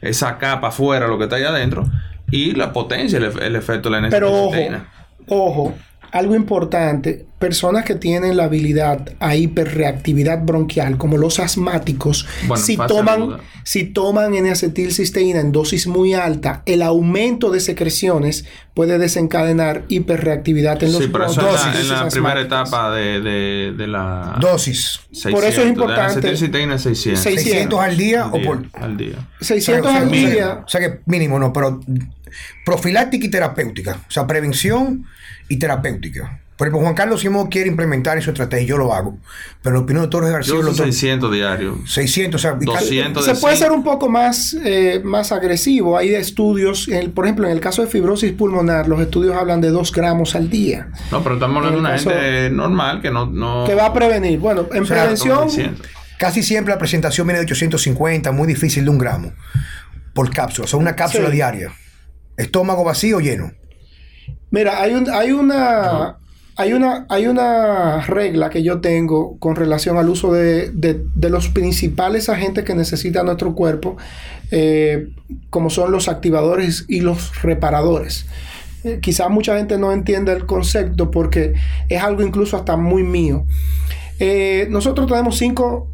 S3: esa capa afuera, lo que está ahí adentro, y la potencia, el, efecto de la
S2: N-acetilcisteína. Pero ojo, ojo, algo importante, personas que tienen la habilidad a hiperreactividad bronquial, como los asmáticos, si, toman, si toman N-acetilcisteína en dosis muy alta, el aumento de secreciones puede desencadenar hiperreactividad en los
S3: Sí, pero eso en la, primera etapa de, la
S1: dosis.
S2: por eso es importante.
S3: N-acetilcisteína 600.
S1: 600 al día, o
S3: por al día.
S2: 600 al día.
S1: O sea que mínimo no, pero profiláctica y terapéutica, o sea, prevención y terapéutica. Por ejemplo, Juan Carlos Simón quiere implementar su estrategia, yo lo hago. Pero la opinión de Torres García...
S3: Yo 600 diarios.
S1: 600, o sea...
S3: 200
S2: Se puede ser un poco más, eh, más agresivo. Hay estudios, por ejemplo, en el caso de fibrosis pulmonar, los estudios hablan de 2 gramos al día.
S3: No, pero estamos hablando de una gente normal que no,
S2: Que va a prevenir. Bueno, en prevención...
S1: Casi siempre la presentación viene de 850, muy difícil de un gramo por cápsula. O sea, una cápsula diaria. Estómago vacío o lleno.
S2: Mira, hay, un, hay una... Hay una, hay una regla que yo tengo con relación al uso de, los principales agentes que necesita nuestro cuerpo, eh, como son los activadores y los reparadores. Eh, quizás mucha gente no entienda el concepto porque es algo incluso hasta muy mío. Eh, nosotros tenemos cinco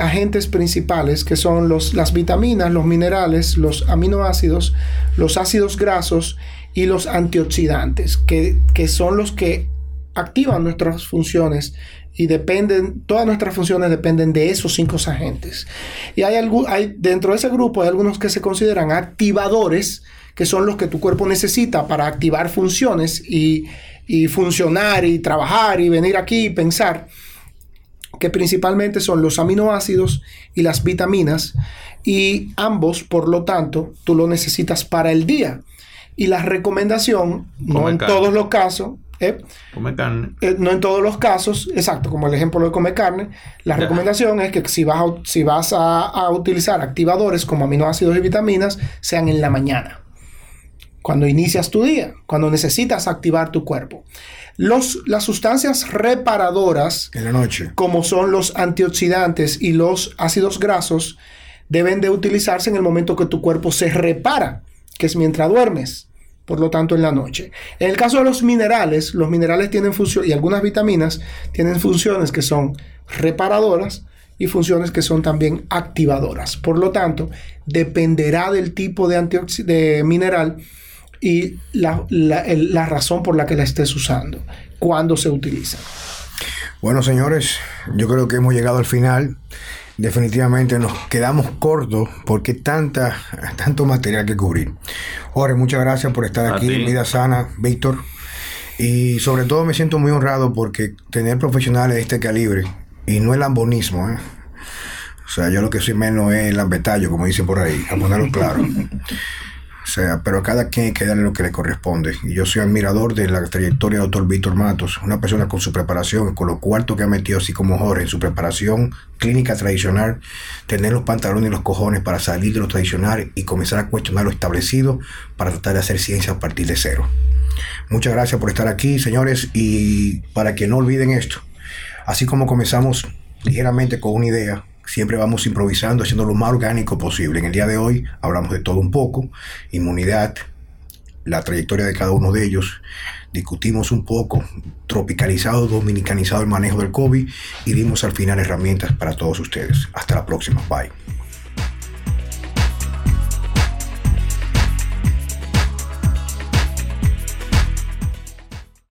S2: agentes principales que son los, las vitaminas, los minerales, los aminoácidos, los ácidos grasos y los antioxidantes, que, son los que activan nuestras funciones y dependen, todas nuestras funciones dependen de esos cinco agentes. Y hay, hay dentro de ese grupo hay algunos que se consideran activadores, que son los que tu cuerpo necesita para activar funciones y, y funcionar y trabajar y venir aquí y pensar que principalmente son los aminoácidos y las vitaminas, y ambos, por lo tanto, tú lo necesitas para el día. Y la recomendación, no en todos los casos, ¿eh?
S3: carne.
S2: Eh, no en todos los casos, exacto, como el ejemplo de comer carne, la recomendación es que si vas, a, si vas a, utilizar activadores como aminoácidos y vitaminas, sean en la mañana, cuando inicias tu día, cuando necesitas activar tu cuerpo. Los, las sustancias reparadoras,
S1: en la noche.
S2: como son los antioxidantes y los ácidos grasos, deben de utilizarse en el momento que tu cuerpo se repara, que es mientras duermes por lo tanto en la noche. En el caso de los minerales, los minerales tienen función y algunas vitaminas tienen funciones que son reparadoras y funciones que son también activadoras. Por lo tanto, dependerá del tipo de, mineral y la, la razón por la que la estés usando, cuándo se utiliza.
S1: Bueno, señores, yo creo que hemos llegado al final definitivamente nos quedamos cortos porque tanta, tanto material que cubrir. Jorge, muchas gracias por estar aquí Vida Sana, Víctor. Y sobre todo me siento muy honrado porque tener profesionales de este calibre, y no el lambonismo, ¿eh? o sea, yo lo que soy menos es el lambetallo, como dicen por ahí, a ponerlo claro. Sea, pero a cada quien hay que darle lo que le corresponde. Y yo soy admirador de la trayectoria del doctor Víctor Matos, una persona con su preparación, con lo cuarto que ha metido, así como Jorge, en su preparación clínica tradicional, tener los pantalones y los cojones para salir de lo tradicional y comenzar a cuestionar lo establecido para tratar de hacer ciencia a partir de cero. Muchas gracias por estar aquí, señores, y para que no olviden esto, así como comenzamos ligeramente con una idea, siempre vamos improvisando, haciendo lo más orgánico posible. En el día de hoy hablamos de todo un poco, inmunidad, la trayectoria de cada uno de ellos, discutimos un poco, tropicalizado, dominicanizado el manejo del COVID y dimos al final herramientas para todos ustedes. Hasta la próxima. Bye.